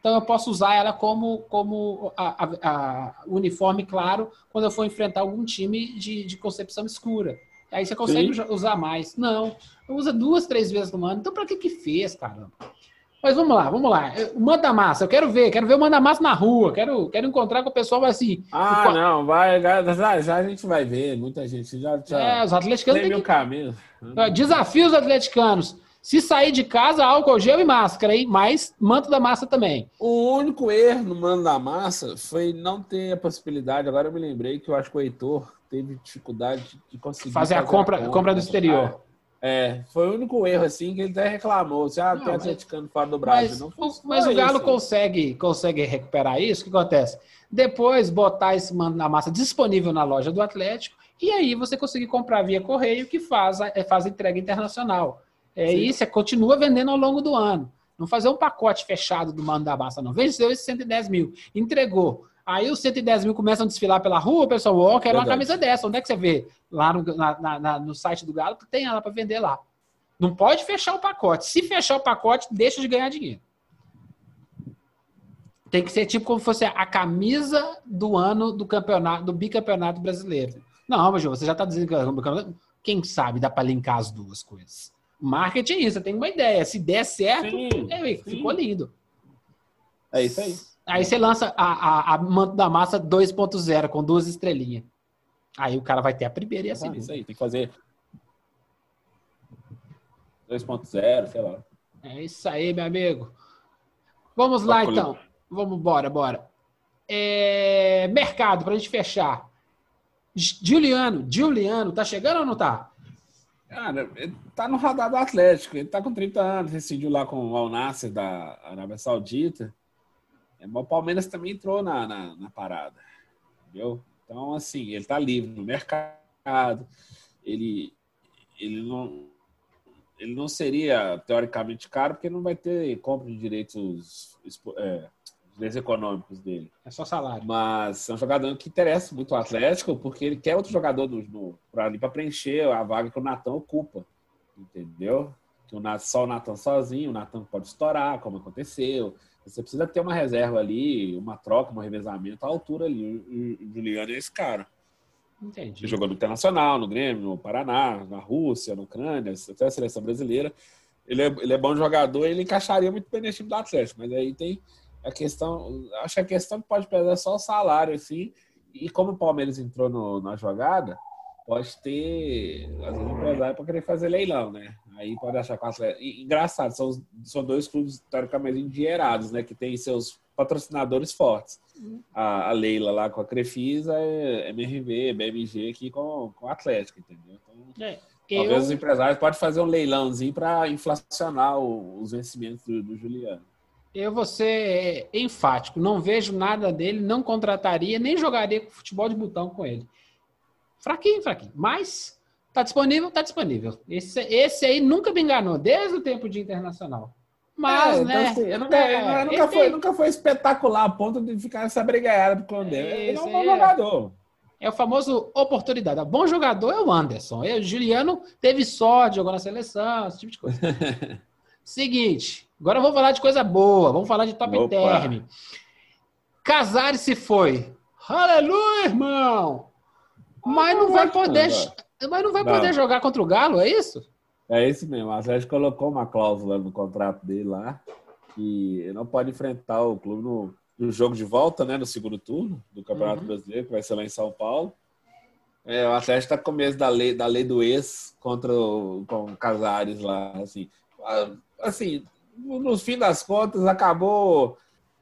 então eu posso usar ela como, como a, a, a uniforme claro quando eu for enfrentar algum time de, de concepção escura. Aí você consegue Sim. usar mais. Não, usa duas, três vezes no ano. Então, para que que fez, caramba? Mas vamos lá, vamos lá. O Manda Massa, eu quero ver, quero ver o Manda Massa na rua, quero, quero encontrar com o pessoal assim. Ah, não, vai, já, já a gente vai ver, muita gente já. já é, os atleticanos. Tem, que... caminho. Desafios atleticanos. Se sair de casa, álcool gel e máscara, hein? Mas manto da massa também. O único erro no mando da massa foi não ter a possibilidade. Agora eu me lembrei que eu acho que o Heitor teve dificuldade de conseguir fazer, fazer a, compra, a compra, compra do exterior. Ah, é, foi o único erro, assim, que ele até reclamou. Se ah, tem atleticano fora do Brasil. Mas, não mas o Galo consegue, consegue recuperar isso. O que acontece? Depois, botar esse mando na massa disponível na loja do Atlético, e aí você conseguir comprar via correio, que faz a, é, faz a entrega internacional. É Sim. isso, é, continua vendendo ao longo do ano. Não fazer um pacote fechado do mando da massa, não. Venceu esses 110 mil, entregou. Aí os 110 mil começam a desfilar pela rua, o pessoal, ó, oh, quero uma camisa dessa. Onde é que você vê? Lá no, na, na, no site do Galo, tem ela para vender lá. Não pode fechar o pacote. Se fechar o pacote, deixa de ganhar dinheiro. Tem que ser tipo como fosse a camisa do ano do campeonato, do bicampeonato brasileiro. Não, mas você já está dizendo que é quem sabe dá para linkar as duas coisas. Marketing é isso, você tem uma ideia. Se der certo, sim, é, ficou lindo. É isso aí. Aí você lança a, a, a manto da massa 2.0 com duas estrelinhas. Aí o cara vai ter a primeira e a segunda. Ah, isso aí, tem que fazer 2.0, sei lá. É isso aí, meu amigo. Vamos lá, então. Vamos, bora, bora. É... Mercado, pra gente fechar. Juliano, Juliano, tá chegando ou não tá? Cara, ele tá no radar do Atlético. Ele tá com 30 anos, decidiu lá com o Al Nasser da Arábia Saudita. É, mas o Palmeiras também entrou na, na, na, parada, entendeu? Então, assim, ele está livre no mercado, ele, ele, não, ele não seria teoricamente caro, porque não vai ter compra de direitos, é, direitos econômicos dele. É só salário. Mas é um jogador que interessa muito o Atlético, porque ele quer outro jogador no, no, para preencher a vaga que o Natan ocupa, entendeu? Que o, só o Natan sozinho, o Natan pode estourar, como aconteceu Você precisa ter uma reserva ali, uma troca, um revezamento à altura ali. O, o Juliano é esse cara. Entendi. Ele jogou no Internacional, no Grêmio, no Paraná, na Rússia, na Ucrânia, até a seleção brasileira. Ele é, ele é bom jogador e ele encaixaria muito bem nesse time do Atlético. Mas aí tem a questão. Acho que a questão que pode pesar é só o salário, assim. E como o Palmeiras entrou no- na jogada, pode ter, às vezes, um empresário para querer fazer leilão, né? Aí pode achar que o Atlético. e- Engraçado, são, os- são dois clubes teoricamente endinheirados, né? Que tem seus patrocinadores fortes. A, a Leila lá com a Crefisa, é MRV, BMG aqui com, com o Atlético, entendeu? Então, É, talvez os eu, empresários podem fazer um leilãozinho para inflacionar o- os vencimentos do, do Juliano. eu vou ser enfático. Não vejo nada dele, não contrataria, nem jogaria futebol de botão com ele. Fraquinho, fraquinho. Mas tá disponível, tá disponível. Esse, esse aí nunca me enganou, desde o tempo de internacional. Mas, É, então, né? assim, eu nunca, é, eu nunca, foi, tem- nunca foi espetacular a ponto de ficar essa brigaiada com o dele. Ele é um bom aí. jogador. É o famoso oportunidade. O bom jogador é o Anderson. O Juliano teve sorte, jogou na seleção, esse tipo de coisa. Seguinte, agora vamos falar de coisa boa. Vamos falar de top Opa. term. Casares se foi. Aleluia, irmão! Mas não vai poder, mas não vai Não. poder jogar contra o Galo, é isso? É esse mesmo. O Atlético colocou uma cláusula no contrato dele lá que não pode enfrentar o clube no, no jogo de volta, né? No segundo turno do Campeonato Uhum. Brasileiro, que vai ser lá em São Paulo. É, o Atlético está com medo da lei, da lei do ex contra o, com o Casares lá. Assim, Ah, assim, no fim das contas, acabou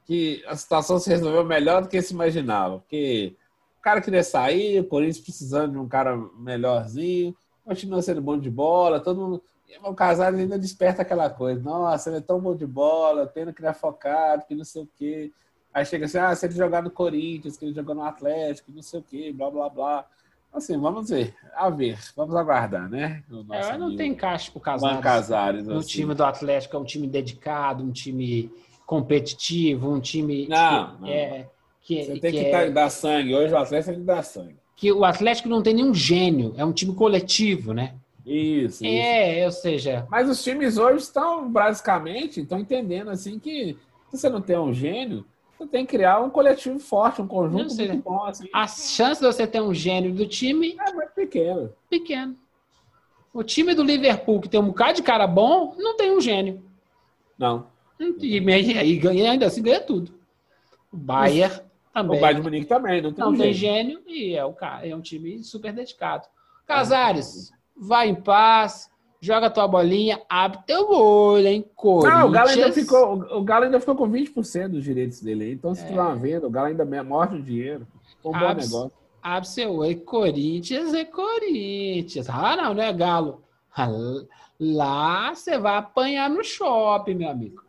que a situação se resolveu melhor do que se imaginava. Porque o cara queria sair, o Corinthians precisando de um cara melhorzinho, continua sendo bom de bola, todo mundo. O Casares ainda desperta aquela coisa, nossa, ele é tão bom de bola, pena que ele é focado, que não sei o quê. Aí chega assim, ah, se ele jogar no Corinthians, que ele jogou no Atlético, não sei o quê, blá blá blá. Assim, vamos ver, a ver, vamos aguardar, né? É, não tem encaixe pro Casares. Casares. No assim. time do Atlético é um time dedicado, um time competitivo, um time Não, que, não. é, que, Você tem que que, é- dar- dar sangue. Hoje o Atlético tem que dar sangue. que o Atlético não tem nenhum gênio, é um time coletivo, né? Isso, isso. É, ou seja, Mas os times hoje estão, basicamente, estão entendendo assim que se você não tem um gênio, você tem que criar um coletivo forte, um conjunto sei. muito bom, assim. a chance de você ter um gênio do time É muito pequeno. é pequena. O time do Liverpool, que tem um bocado de cara bom, não tem um gênio. Não. E, e ganha, ainda assim ganha tudo. O Bayern também. O Bayern de Munique também, não tem não um tem gênio. e é, o, é um time super dedicado. Casares, vai em paz, joga tua bolinha, abre teu olho, hein? Corinthians. Não, o Galo ainda ficou, o Galo ainda ficou com 20% dos direitos dele. Então, se É. tiver uma venda, o Galo ainda morde o dinheiro. Foi um bom Abs- negócio. Abre seu olho. Corinthians é Corinthians. Ah, não, não é Galo. Ah, Lá você vai apanhar no shopping, meu amigo.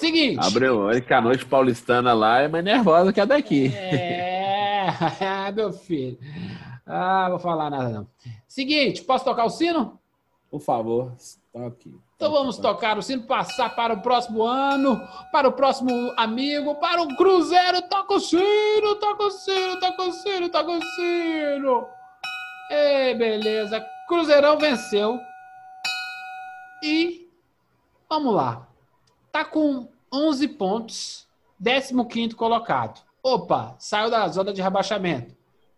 Seguinte. Abre o olho que a noite paulistana lá é mais nervosa que a daqui. É, meu filho. Ah, vou falar nada não. Seguinte, posso tocar o sino? Por favor, toque. Então vamos tocar o sino, passar para o próximo ano, para o próximo amigo, para o Cruzeiro. Toca o sino, toca o sino, toca o sino, toca o sino. Ei, beleza. Cruzeirão venceu. E vamos lá. Tá com 11 pontos, 15º colocado. Opa, saiu da zona de rebaixamento.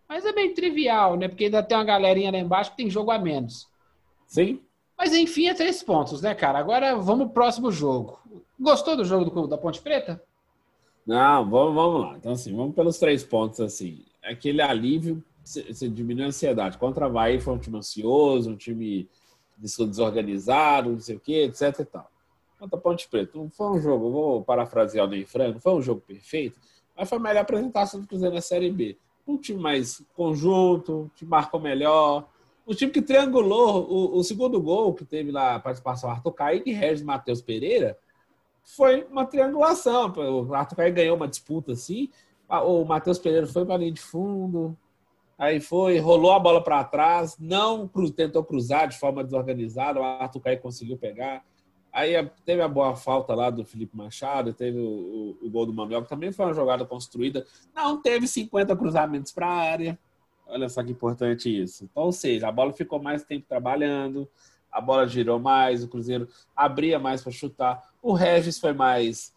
Mas é bem trivial, né? Porque ainda tem uma galerinha lá embaixo que tem jogo a menos. Sim? Mas enfim, é três pontos, né, cara? Agora vamos pro próximo jogo. Gostou do jogo do, da Ponte Preta? Não, vamos, vamos lá. Então, assim, vamos pelos três pontos, assim. Aquele alívio, você diminui a ansiedade. Contra a Bahia foi um time ansioso, um time des- desorganizado, não sei o quê, etc e tal. Contra Ponte Preta, não foi um jogo, vou parafrasear o Ney Franco, foi um jogo perfeito, mas foi a melhor apresentação do Cruzeiro na Série B. Um time mais conjunto, time marcou melhor, um time que triangulou o, o segundo gol que teve lá a participação Arthur Kaique, Regis Matheus Pereira, foi uma triangulação. O Arthur Caio ganhou uma disputa assim. O Matheus Pereira foi para a linha de fundo. Aí foi, rolou a bola para trás, não tentou cruzar de forma desorganizada. O Arthur Caio conseguiu pegar. Aí teve a boa falta lá do Felipe Machado, teve o, o- o gol do Manuel, que também foi uma jogada construída. Não teve 50 cruzamentos para a área. Olha só que importante isso. Então, ou seja, a bola ficou mais tempo trabalhando, a bola girou mais, o Cruzeiro abria mais para chutar. O Regis foi mais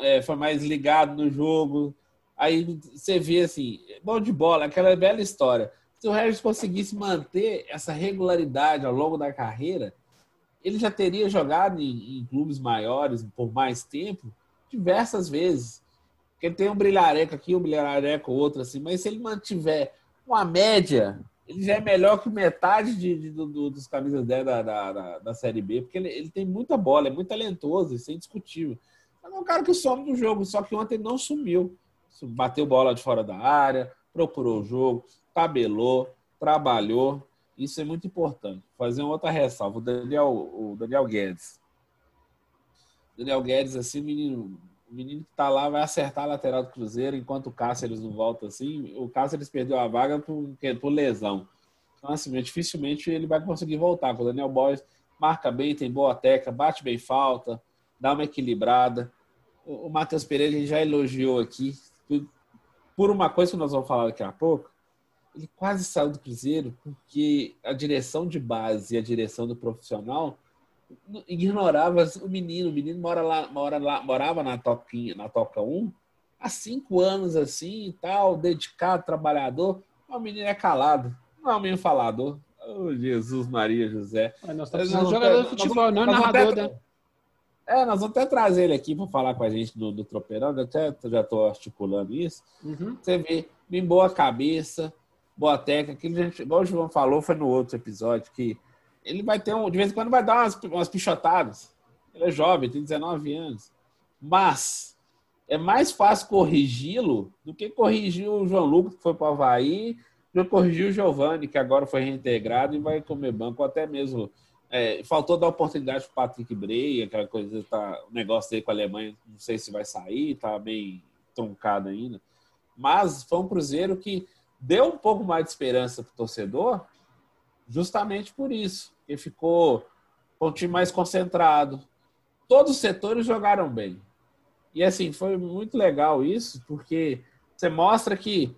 é, foi mais ligado no jogo. Aí você vê assim, bom de bola, aquela bela história. Se o Regis conseguisse manter essa regularidade ao longo da carreira, ele já teria jogado em, em clubes maiores por mais tempo, diversas vezes. Porque tem um brilhareco aqui, um brilhareco outro, assim, mas se ele mantiver uma média, ele já é melhor que metade de, de- do- do- dos camisas 10 da, da, da, da Série B, porque ele, ele tem muita bola, é muito talentoso, isso é indiscutível. Mas é um cara que some do jogo, só que ontem não sumiu. Bateu bola de fora da área, procurou o jogo, tabelou, trabalhou. Isso é muito importante. Fazer uma outra ressalva. O Daniel, o Daniel Guedes. Daniel Guedes, assim, menino, o menino que tá lá vai acertar a lateral do Cruzeiro, enquanto o Cáceres não volta assim. O Cáceres perdeu a vaga por, por lesão. Então, assim, dificilmente ele vai conseguir voltar. O Daniel Boys marca bem, tem boa teca, bate bem falta, dá uma equilibrada. O, o Matheus Pereira já elogiou aqui. Por uma coisa que nós vamos falar daqui a pouco, ele quase saiu do Cruzeiro porque a direção de base e a direção do profissional ignorava o menino. O menino mora lá, mora lá, morava na Toquinha, na Toca 1 há cinco anos assim e tal, dedicado, trabalhador. O menino é calado, não é um menino falador. Oh, Jesus, Maria, José. Mas Nós estamos jogador de futebol, não vamos narrador, ter- né? É, nós vamos até trazer ele aqui para falar com a gente do, do Tropeirão, eu até já estou articulando isso. Uhum. Você vê, bem boa cabeça, boa técnica. Aquilo, igual o João falou, foi no outro episódio, que ele vai ter um. De vez em quando vai dar umas, umas pichotadas. Ele é jovem, tem 19 anos. Mas é mais fácil corrigi-lo do que corrigir o João Lucas, que foi para o Havaí, do que corrigir o Giovanni, que agora foi reintegrado e vai comer banco, até mesmo. é, faltou dar oportunidade para o Patrick Bray, aquela coisa, tá, o negócio dele com a Alemanha, não sei se vai sair, tá bem truncado ainda. Mas foi um Cruzeiro que deu um pouco mais de esperança para o torcedor, justamente por isso. Ele ficou com um time mais concentrado. Todos os setores jogaram bem. E assim, foi muito legal isso, porque você mostra que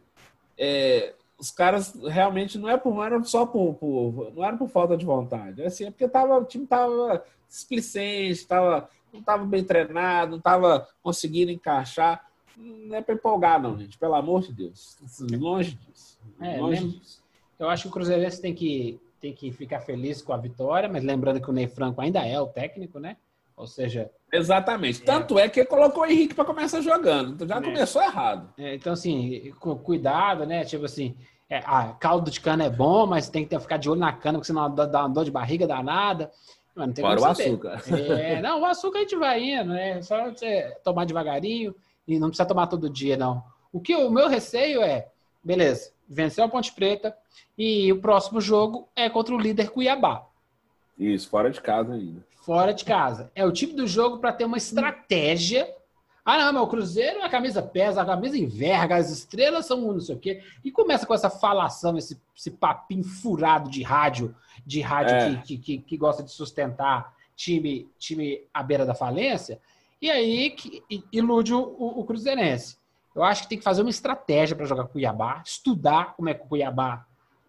é, os caras realmente não é por não era só por, por- não era por falta de vontade, é assim, é porque tava, o time tava displicente, tava, não estava bem treinado, não estava conseguindo encaixar. Não é para empolgar, não, gente. Pelo amor de Deus. Longe disso. É, Longe lembra- disso. Eu acho que o Cruzeirense tem que, tem que ficar feliz com a vitória, mas lembrando que o Ney Franco ainda é o técnico, né? Ou seja, Exatamente. Tanto é que ele colocou o Henrique para começar jogando. Então já É. começou errado. é, então assim, com cuidado, né? Tipo assim, é, ah, caldo de cana é bom, mas tem que ter- ficar de olho na cana, porque senão dá, dá uma dor de barriga danada. Tem Fora o açúcar. É, não, o açúcar a gente vai indo, né? Só você tomar devagarinho e não precisa tomar todo dia, não. O que o meu receio é, beleza, venceu a Ponte Preta e o próximo jogo é contra o líder Cuiabá, Isso, fora de casa ainda. fora de casa. É o tipo do jogo para ter uma estratégia. Ah, não, mas o Cruzeiro, a camisa pesa, a camisa enverga, as estrelas são um não sei o quê. E começa com essa falação, esse, esse papinho furado de rádio, de rádio É. que, que, que, que gosta de sustentar time, time à beira da falência. E aí que ilude o, o, o Cruzeirense. Eu acho que tem que fazer uma estratégia para jogar com o Cuiabá, estudar como é que o Cuiabá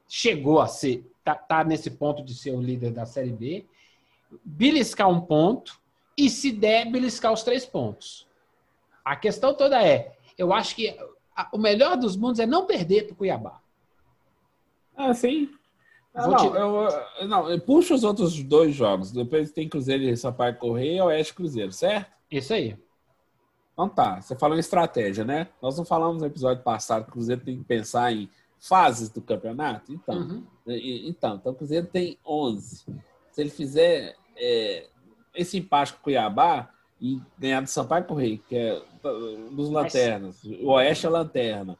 chegou a ser, tá, tá nesse ponto de ser o líder da Série B, beliscar um ponto e, se der, beliscar os três pontos. A questão toda é, eu acho que a- o melhor dos mundos é não perder para o Cuiabá. Ah, sim. Ah, não, te- eu, não, eu puxo os outros dois jogos. Depois tem Cruzeiro e Sampaio Correia e Oeste Cruzeiro, certo? Isso aí. Então tá, você falou em estratégia, né? Nós não falamos no episódio passado que o Cruzeiro tem que pensar em fases do campeonato? Então, Uhum. E- Então, então o Cruzeiro tem 11. Se ele fizer é, esse empate com o Cuiabá e ganhar do Sampaio Correia, que é dos lanternas, o Oeste é lanterna.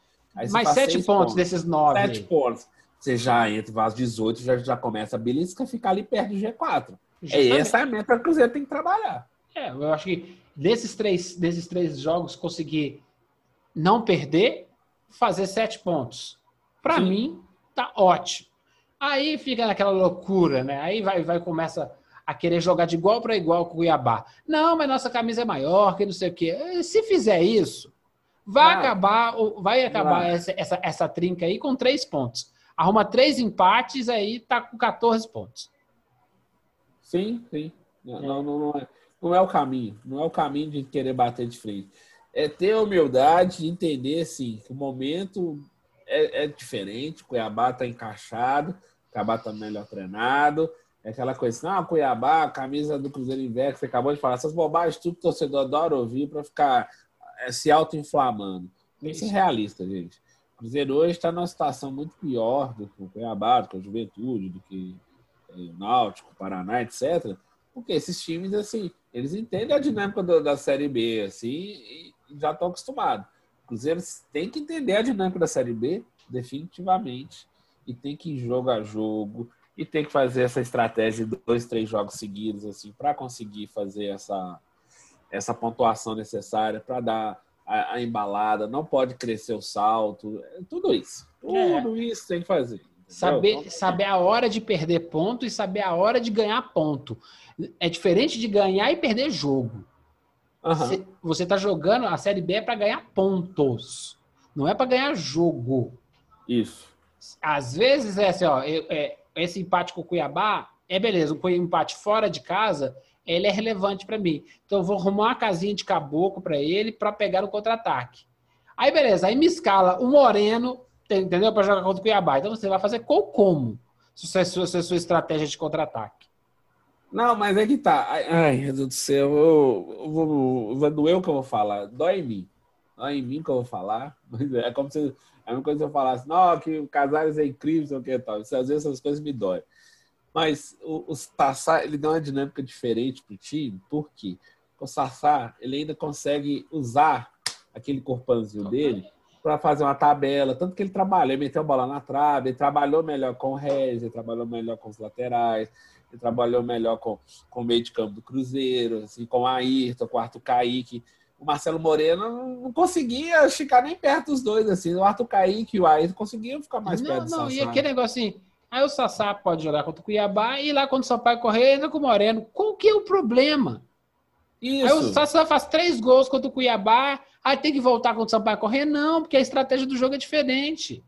Mais sete seis pontos, desses nove. Sete pontos. Você já entra, faz 18, já, já começa a belisca ficar ali perto do G4. É Justamente. essa a meta que o Cruzeiro tem que trabalhar. É, eu acho que desses três, desses três jogos, conseguir não perder, fazer sete pontos. Para mim, tá ótimo. Aí fica naquela loucura, né? Aí vai, vai começa a querer jogar de igual para igual com o Cuiabá. Não, mas nossa camisa é maior, que não sei o quê. Se fizer isso, vai acabar, vai acabar essa, essa, essa trinca aí com três pontos. Arruma três empates, aí tá com 14 pontos. Sim, sim. Não, É. não, não, não é. Não é o caminho. Não é o caminho de querer bater de frente. É ter humildade de entender, assim, que o momento é, é diferente. Cuiabá está encaixado, Cuiabá está melhor treinado. É aquela coisa assim, ah, Cuiabá, camisa do Cruzeiro Inverno, que você acabou de falar, essas bobagens, tudo que o torcedor adora ouvir para ficar é, se auto-inflamando. Tem que ser realista, gente. O Cruzeiro hoje está numa situação muito pior do que o Cuiabá, do que a Juventude, do que é, o Náutico, o Paraná, etc. Porque esses times, assim, eles entendem a dinâmica do, da Série B, assim, e já estão acostumados. O Cruzeiro tem que entender a dinâmica da Série B, definitivamente, e tem que ir jogo a jogo, e tem que fazer essa estratégia de dois, três jogos seguidos, assim, para conseguir fazer essa, essa pontuação necessária, para dar a, a, embalada, não pode crescer o salto, é tudo isso. Tudo é. isso tem que fazer. Saber, saber a hora de perder ponto e saber a hora de ganhar ponto. É diferente de ganhar e perder jogo. Uhum. Você está jogando a Série B é para ganhar pontos, não é para ganhar jogo. Isso. Às vezes é assim, ó, é, esse empate com o Cuiabá é beleza, um empate fora de casa, ele é relevante para mim. Então eu vou arrumar uma casinha de caboclo para ele para pegar o contra-ataque. Aí beleza, aí me escala o Moreno, entendeu? Para jogar contra o Cuiabá. Então você vai fazer qual como? Se é sua, se é sua estratégia de contra-ataque. Não, mas é que tá. Ai, meu Deus do céu, eu, eu vou, vai doer o que eu vou falar. Dói em mim. Dói em mim que eu vou falar. É como se é a mesma coisa se eu falasse, não, que o Casares é incrível, sei o que tal. Às vezes essas coisas me doem. Mas o, o Sassá, ele dá uma dinâmica diferente pro time, porque o Sassá, ele ainda consegue usar aquele corpãozinho dele para fazer uma tabela, tanto que ele trabalha, ele meteu a bola na trave, ele trabalhou melhor com o Reis, ele trabalhou melhor com os laterais, ele trabalhou melhor com, com o meio de campo do Cruzeiro, assim, com o Ayrton, com o Arthur Kaique. O Marcelo Moreno não conseguia ficar nem perto dos dois, assim. O Arthur Kaique e o Ayrton conseguiam ficar mais não, perto Não, não, e aquele negócio assim, aí o Sassá pode jogar contra o Cuiabá e lá quando o Sampaio correr, entra com o Moreno. Qual que é o problema? Isso. Aí o Sassá faz três gols contra o Cuiabá, aí tem que voltar contra o Sampaio correr? Não, porque a estratégia do jogo é diferente.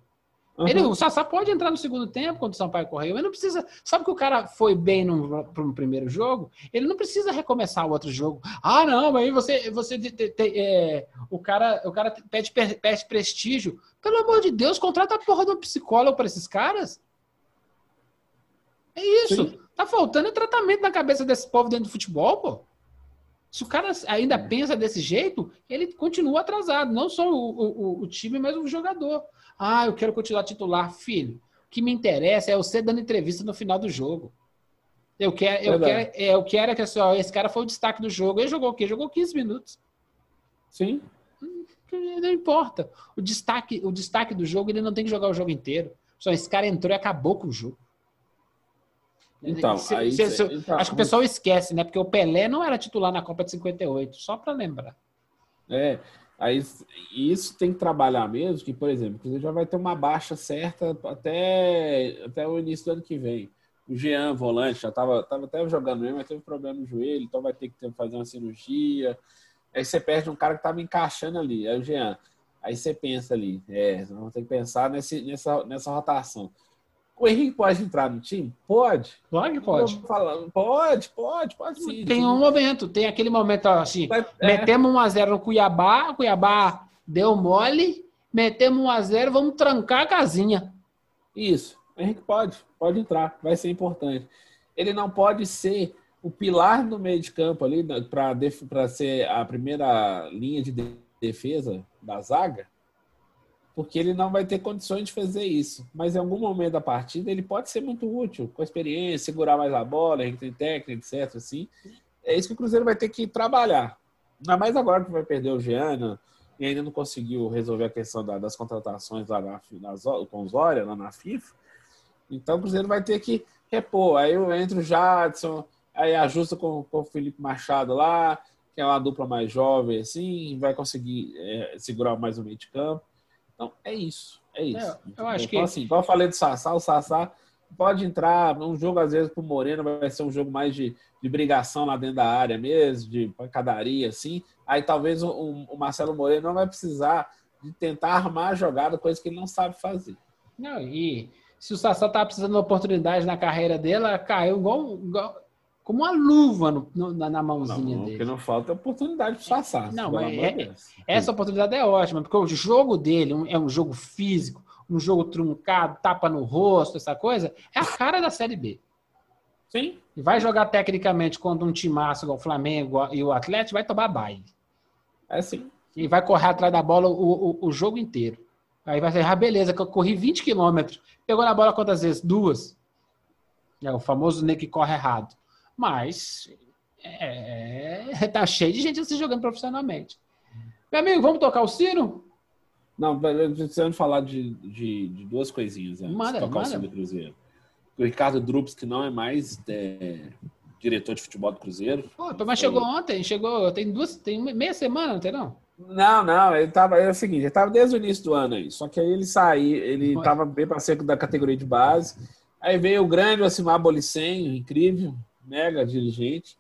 Uhum. Ele, o Sassá pode entrar no segundo tempo quando o Sampaio correu. Ele não precisa. Sabe que o cara foi bem no, no primeiro jogo? Ele não precisa recomeçar o outro jogo. Ah, não, mas aí você. você te, te, te, é, o, cara, o cara pede, pede prestígio. Pelo amor de Deus, contrata a porra do psicólogo para esses caras. É isso. Sim. Tá faltando tratamento na cabeça desse povo dentro do futebol, pô. Se o cara ainda pensa desse jeito, ele continua atrasado. Não só o, o, o time, mas o jogador. Ah, eu quero continuar titular. Filho, o que me interessa é você dando entrevista no final do jogo. Eu quero, eu quero, é, eu quero é que assim, ó, esse cara foi o destaque do jogo. Ele jogou o quê? Jogou 15 minutos. Sim. Não importa. O destaque, o destaque do jogo, ele não tem que jogar o jogo inteiro. Só esse cara entrou e acabou com o jogo. Então, se, aí, se, se, então, acho que o pessoal esquece, né? Porque o Pelé não era titular na Copa de 58, só para lembrar. É, Aí isso tem que trabalhar mesmo, que, por exemplo, você já vai ter uma baixa certa até, até o início do ano que vem. O Jean, volante, já estava tava até jogando mesmo, mas teve problema no joelho, então vai ter que ter, fazer uma cirurgia. Aí você perde um cara que estava encaixando ali, é o Jean. Aí você pensa ali, é, vamos ter que pensar nesse, nessa, nessa rotação. O Henrique pode entrar no time? Pode. Pode, pode. Pode, pode, pode sim. Tem um momento, tem aquele momento assim, é. metemos 1x0 no Cuiabá, Cuiabá deu mole, metemos 1x0, vamos trancar a casinha. Isso, o Henrique pode, pode entrar, vai ser importante. Ele não pode ser o pilar no meio de campo ali, para ser a primeira linha de defesa da zaga, porque ele não vai ter condições de fazer isso. Mas em algum momento da partida ele pode ser muito útil, com a experiência, segurar mais a bola, tem técnica, etc. Assim. É isso que o Cruzeiro vai ter que trabalhar. Ainda mais agora que vai perder o Giana e ainda não conseguiu resolver a questão da, das contratações lá na, com o Zória, lá na FIFA. Então o Cruzeiro vai ter que repor. Aí entra o Jadson, aí ajusta com, com o Felipe Machado lá, que é uma dupla mais jovem, assim, vai conseguir é, segurar mais o meio de campo. Então, é isso. É isso. É, eu acho então, que. Assim, igual eu falei do Sassá, o Sassá pode entrar. Um jogo, às vezes, pro Moreno vai ser um jogo mais de, de brigação lá dentro da área mesmo, de pancadaria, assim. Aí talvez o, o Marcelo Moreno não vai precisar de tentar armar a jogada, coisa que ele não sabe fazer. Não, e se o Sassá tá precisando de uma oportunidade na carreira dele, caiu igual, igual como uma luva no- no- na, Não, mãozinha o que dele. não falta é oportunidade para passar. Não, mas é- de. Essa oportunidade é ótima, porque o jogo dele é um jogo físico, um jogo truncado, tapa no rosto, essa coisa, é a cara da Série B. Sim. E vai jogar tecnicamente contra um timaço igual o Flamengo e o Atlético, vai tomar baile. É sim. E vai correr atrás da bola o, o, o jogo inteiro. Aí vai ser, ah, beleza, que eu corri 20 quilômetros. Pegou na bola quantas vezes? Duas. É o famoso Ney que corre errado. Mas é, tá cheio de gente se jogando profissionalmente. Meu amigo, vamos tocar o sino? Não, precisamos falar de, de, de duas coisinhas antes. Manda, tocar manda. o sino do Cruzeiro. O Ricardo Drups, que não é mais é, diretor de futebol do Cruzeiro. Pô, mas chegou ontem, chegou, tem duas, tem meia semana, não tem não? Não, não, ele tava. É o seguinte, ele tava desde o início do ano aí. Só que aí ele saiu, ele Ué. tava bem parceiro da categoria de base. Aí veio o grande Osimar Bolicen, incrível, mega dirigente.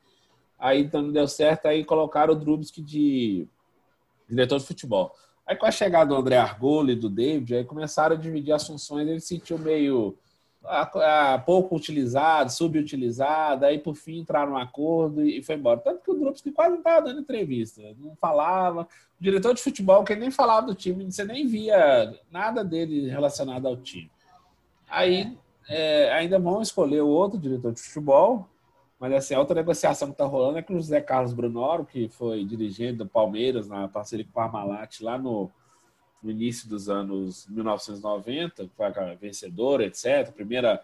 Aí então não deu certo, aí colocaram o Drubsky de diretor de futebol. Aí com a chegada do André Argolo e do David, aí começaram a dividir as funções, ele se sentiu meio ah, ah, pouco utilizado, subutilizado, aí por fim entraram num acordo e, e foi embora. Tanto que o Drubsky quase não estava dando entrevista, não falava. O diretor de futebol, que nem falava do time, você nem via nada dele relacionado ao time. Aí é, ainda vão escolher o outro diretor de futebol, mas assim, a outra negociação que está rolando é com o José Carlos Brunoro, que foi dirigente do Palmeiras na parceria com o Parmalat lá no, no início dos anos 1990, que foi a vencedora, etc. Primeira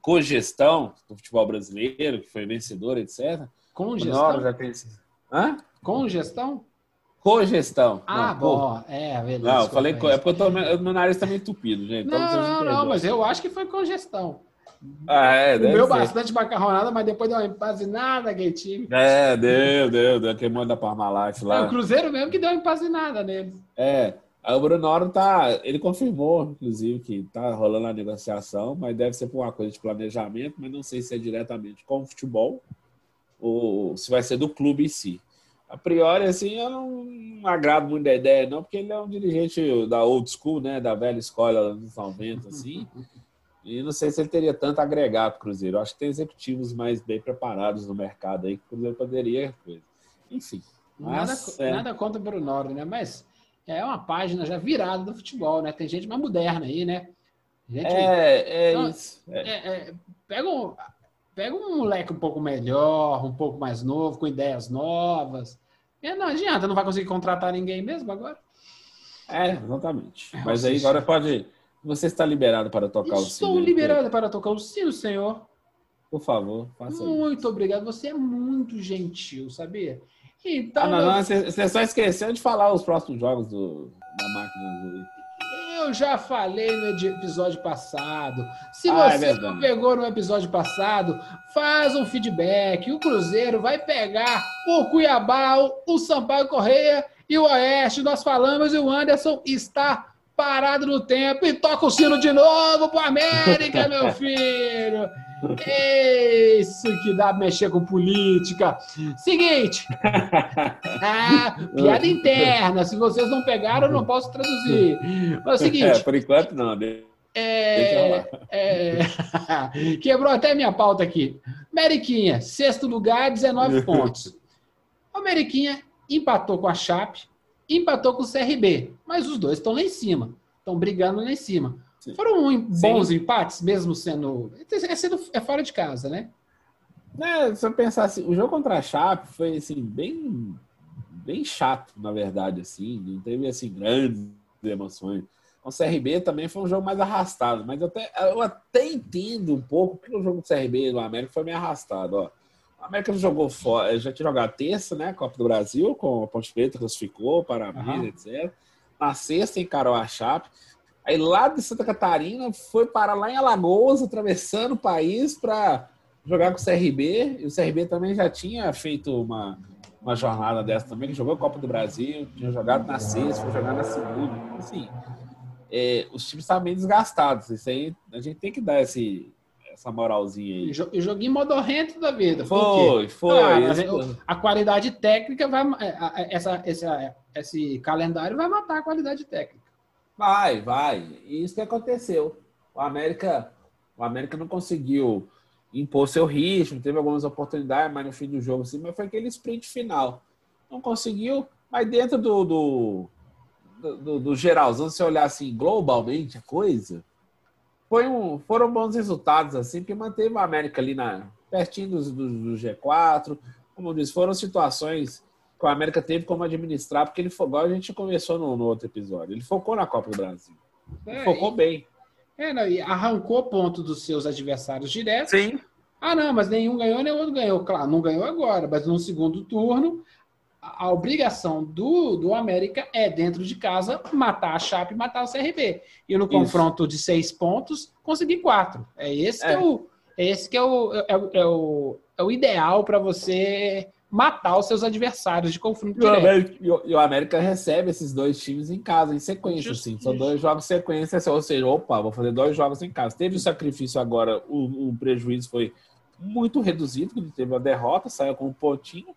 cogestão do futebol brasileiro, que foi vencedora, etc. Com Brunoro gestão? já tem. Hã? Com gestão? Cogestão. Ah, Não, bom, é, beleza. Não, eu falei... É porque eu tô, meu nariz tá meio entupido, gente. então Não, não, não, mas eu acho que foi com gestão. Ah, é, Comeu ser. bastante macarronada, mas depois deu uma empazinada, time. É, deu, deu, deu. Quem manda Parmalat É, o lá. Cruzeiro mesmo que deu uma empazinada neles. É. Aí o Brunoro tá. Ele confirmou, inclusive, que tá rolando a negociação, mas deve ser por uma coisa de planejamento, mas não sei se é diretamente com o futebol ou se vai ser do clube em si. A priori, assim, eu não agrado muito da ideia, não, porque ele é um dirigente da old school, né? Da velha escola dos anos 90, assim. E não sei se ele teria tanto a agregar para o Cruzeiro. Eu acho que tem executivos mais bem preparados no mercado aí que o Cruzeiro poderia. Enfim. Nada, Mas, é. nada contra o Brunoro, né? Mas é uma página já virada do futebol, né? Tem gente mais moderna aí, né? Gente, É, é Não, isso. É. é, é, pega, um, pega um moleque um pouco melhor, um pouco mais novo, com ideias novas. É, não adianta, não vai conseguir contratar ninguém mesmo agora. É, exatamente. É, Mas aí agora pode. Você está liberado para tocar o Estou sino. liberado para tocar o sino, senhor. Por favor, faça isso. Muito obrigado. Você é muito gentil, sabia? Então, Ah, não, não, você, você só esqueceu de falar os próximos jogos do, da máquina azul. Eu já falei no episódio passado. Se Ah, é você verdade. não pegou no episódio passado, faz um feedback. O Cruzeiro vai pegar o Cuiabá, o- o Sampaio Correia e o Oeste. Nós falamos e o Anderson está parado no tempo e toca o sino de novo pro América, meu filho. Isso que dá pra mexer com política. Seguinte. Ah, piada interna. Se vocês não pegaram, eu não posso traduzir. Mas é o seguinte. É, por enquanto não. né? É, é, quebrou até minha pauta aqui. Meriquinha, sexto lugar, 19 pontos. O Meriquinha empatou com a Chape, empatou com o CRB, mas os dois estão lá em cima, estão brigando lá em cima. Sim. Foram um- Sim. bons empates, mesmo sendo é, sendo. é fora de casa, né? É, se eu pensar assim, o jogo contra a Chape foi assim, bem, bem chato, na verdade, assim, não teve assim grandes emoções. O CRB também foi um jogo mais arrastado, mas eu até, eu até entendo um pouco porque o jogo do CRB do América foi meio arrastado. Ó. O América jogou fora, já tinha jogado terça, né? Copa do Brasil, com a Ponte Preta, classificou, Parabéns, Aham. etc. Na sexta encarou a Chape. Aí lá de Santa Catarina foi para lá em Alagoas, atravessando o país para jogar com o CRB. E o CRB também já tinha feito uma, uma jornada dessa também, que jogou a Copa do Brasil, tinha jogado na sexta, foi jogar na segunda. Assim, é, os times estavam meio desgastados. Isso aí a gente tem que dar esse, essa moralzinha aí. e joguinho modorrento da vida. Foi, foi. Claro, isso a a qualidade técnica vai. é, a- Essa, essa, esse calendário vai matar a qualidade técnica. Vai, vai. E isso que aconteceu. O América, o América não conseguiu impor seu ritmo, teve algumas oportunidades, mas no fim do jogo, assim, mas foi aquele sprint final. Não conseguiu, mas dentro do, do, do, do geralzão, se olhar assim, globalmente a coisa, foi um, foram bons resultados, assim, que manteve a América ali na, pertinho do, do, do G4. Como eu disse, foram situações que o América teve como administrar, porque ele igual a gente conversou no, no outro episódio, ele focou na Copa do Brasil. É, focou bem. É, não, e arrancou ponto dos seus adversários diretos. Sim. Ah, não, mas nenhum ganhou, nem outro ganhou. Claro, não ganhou agora, mas no segundo turno, a, obrigação do, do América é, dentro de casa, matar a Chape e matar o CRB. E no confronto de seis pontos, conseguir quatro. É esse que é, É. o, é esse que é o, é, o- é o, é o ideal para você matar os seus adversários de confronto E o. América, e o- e o América recebe esses dois times em casa, em sequência, Justo, assim. São dois jogos em sequência, ou seja, opa, vou fazer dois jogos em casa. Teve o sacrifício agora, o, o prejuízo foi muito reduzido, quando teve a derrota, saiu com um pontinho.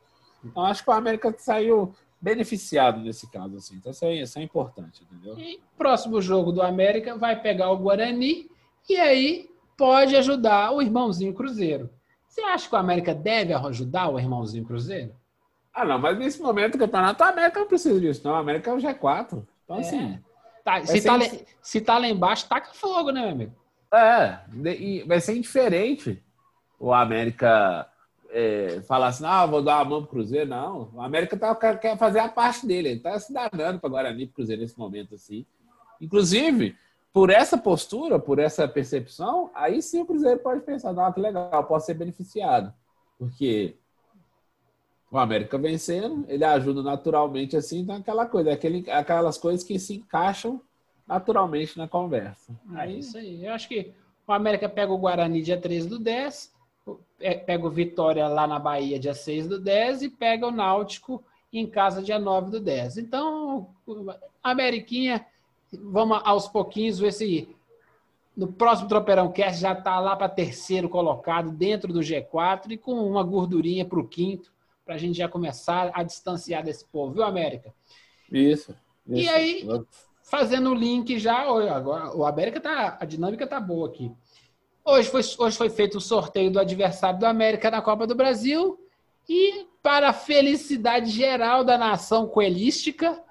Então, acho que o América saiu beneficiado nesse caso, assim. Então, isso é, isso é importante, entendeu? E próximo jogo do América vai pegar o Guarani e aí pode ajudar o irmãozinho Cruzeiro. Você acha que o América deve ajudar o irmãozinho Cruzeiro? Ah, não, mas nesse momento do campeonato, o América não precisa disso, não. O América é o G4. Então, É. assim. Tá, se, tá, se tá lá embaixo, taca fogo, né, meu amigo? É, vai ser indiferente o América é, falar assim, ah, vou dar a mão pro Cruzeiro. Não, o América tá, quer, fazer a parte dele, ele tá se danando para Guarani pro Cruzeiro nesse momento, assim. Inclusive, por essa postura, por essa percepção, aí sim o Cruzeiro pode pensar, não, que legal, posso ser beneficiado. Porque o América vencendo, ele ajuda naturalmente, assim, então aquela coisa, aquele, aquelas coisas que se encaixam naturalmente na conversa. É Aí, isso aí. Eu acho que o América pega o Guarani dia 13 do 10, pe- pega o Vitória lá na Bahia dia 6 do 10 e pega o Náutico em casa dia 9 do 10. Então, Ameriquinha, vamos aos pouquinhos ver se no próximo Tropeirão Cast já está lá para terceiro colocado dentro do G4 e com uma gordurinha para o quinto, para a gente já começar a distanciar desse povo, viu, América? Isso. E isso. aí, fazendo o link já, agora o América tá, a dinâmica tá boa aqui. Hoje foi, hoje foi feito o sorteio do adversário do América na Copa do Brasil e para a felicidade geral da nação coelística,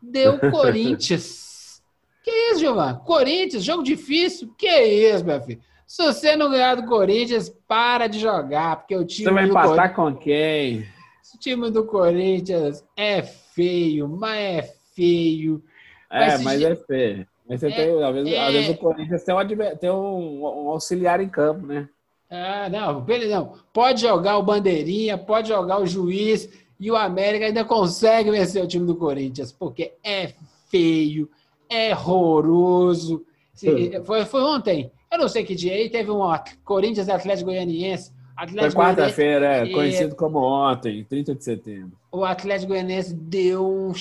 deu Corinthians. que isso, Giovanni? Corinthians, jogo difícil? Que isso, meu filho? Se você não ganhar do Corinthians, para de jogar, porque o time Você vai empatar com quem? o time do Corinthians é feio, mas é feio. É, Mas mas é feio. Mas você É, tem, às vezes, é. às vezes o Corinthians tem, um, tem um, um auxiliar em campo, né? Ah, não, beleza, não. Pode jogar o Bandeirinha, pode jogar o Juiz e o América ainda consegue vencer o time do Corinthians, porque é feio, é horroroso. Se- Foi, foi ontem, eu não sei que dia aí, teve um Corinthians e Atlético Goianiense. Foi Atlético Goianiense, quarta-feira, é, conhecido como ontem, 30 de setembro. o Atlético Goianiense deu um,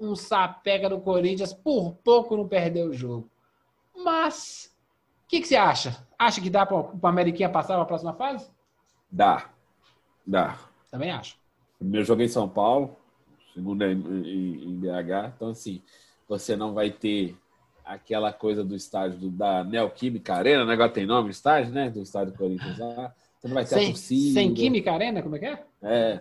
um sapeca no Corinthians, por pouco não perdeu o jogo. Mas, o que, que você acha? Acha que dá para o Ameriquinha passar para a próxima fase? Dá. Dá. Também acho. Primeiro jogo em São Paulo, segundo em, em- em BH. Então, assim, você não vai ter aquela coisa do estádio do- da Neoquímica Arena, né? Agora tem nome o estádio, né? Do estádio do Corinthians lá. Você não vai ter a Sem, torcida. sem Química Arena, como é que é? É.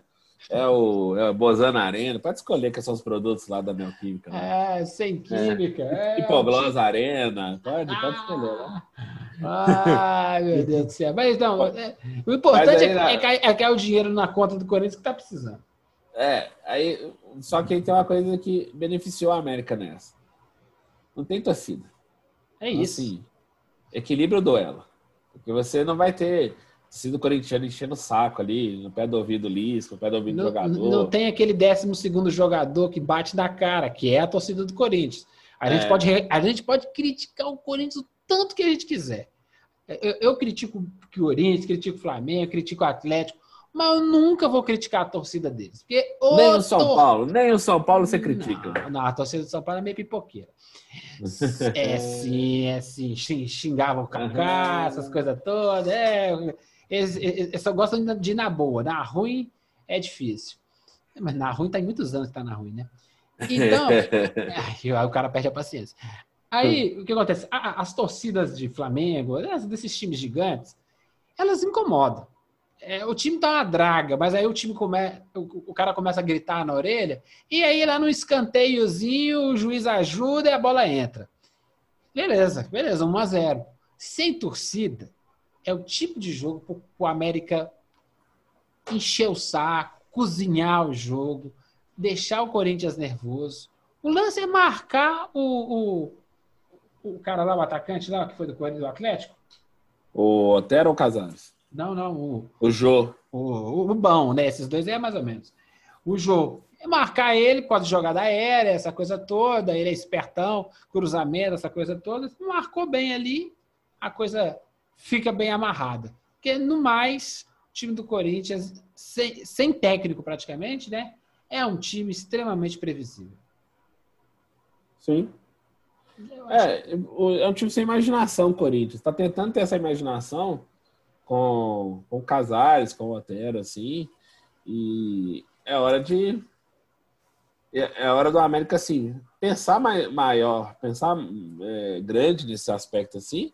É o, é o Bozana Arena. Pode escolher que são os produtos lá da Neoquímica. né? É, sem Química. É, Hipogloss Arena. Pode, pode escolher. né? Ai, meu Deus do céu. Mas então, é, o importante Mas aí, é, né? é, cair, é cair o dinheiro na conta do Corinthians que tá precisando. É, aí, só que aí tem uma coisa que beneficiou a América nessa. Não tem torcida. É isso. Assim, equilíbrio do duelo. Porque você não vai ter torcida corintiana enchendo o saco ali, no pé do ouvido Lisco, no pé do ouvido do Não, jogador. não tem aquele 12 segundo jogador que bate na cara, que é a torcida do Corinthians. A gente, É. pode, re- a gente pode criticar o Corinthians o tanto que a gente quiser. Eu, eu critico o Corinthians, critico o Flamengo, critico o Atlético, mas eu nunca vou criticar a torcida deles. Porque Nem o São tor- Paulo, nem o São Paulo você critica. Não, não, a torcida do São Paulo é meio pipoqueira. É sim, é sim. xing- Xingavam o Kaká, Aham. essas coisas todas. É, eles, eles só gostam de- ir na boa. Na ruim é difícil. Mas na ruim tá em muitos anos que tá na ruim, né? Então, aí o cara perde a paciência. Aí, o que acontece? As torcidas de Flamengo, desses times gigantes, elas incomodam. É, o time tá uma draga, mas aí o time come... o, o cara começa a gritar na orelha, e aí lá no escanteiozinho o juiz ajuda e a bola entra. Beleza, beleza, 1 a 0 Sem torcida, é o tipo de jogo para o América encher o saco, cozinhar o jogo, deixar o Corinthians nervoso. O lance é marcar o, o, o cara lá, o atacante lá, que foi do Corinthians do Atlético. O Otero ou Casares? Não, não, o, O Jô. o, o bom, né? Esses dois é mais ou menos. O jogo é marcar ele por causa de jogada aérea, essa coisa toda, ele é espertão, cruzamento, essa coisa toda. Marcou bem ali, a coisa fica bem amarrada. Porque, no mais, o time do Corinthians, sem, sem técnico praticamente, né? É um time extremamente previsível. Sim. É, é um time sem imaginação, o Corinthians. Tá tentando ter essa imaginação com, com Casares, com o Otero, assim. E é hora de. É, é hora do América, assim, pensar mai- maior, pensar é, grande nesse aspecto, assim.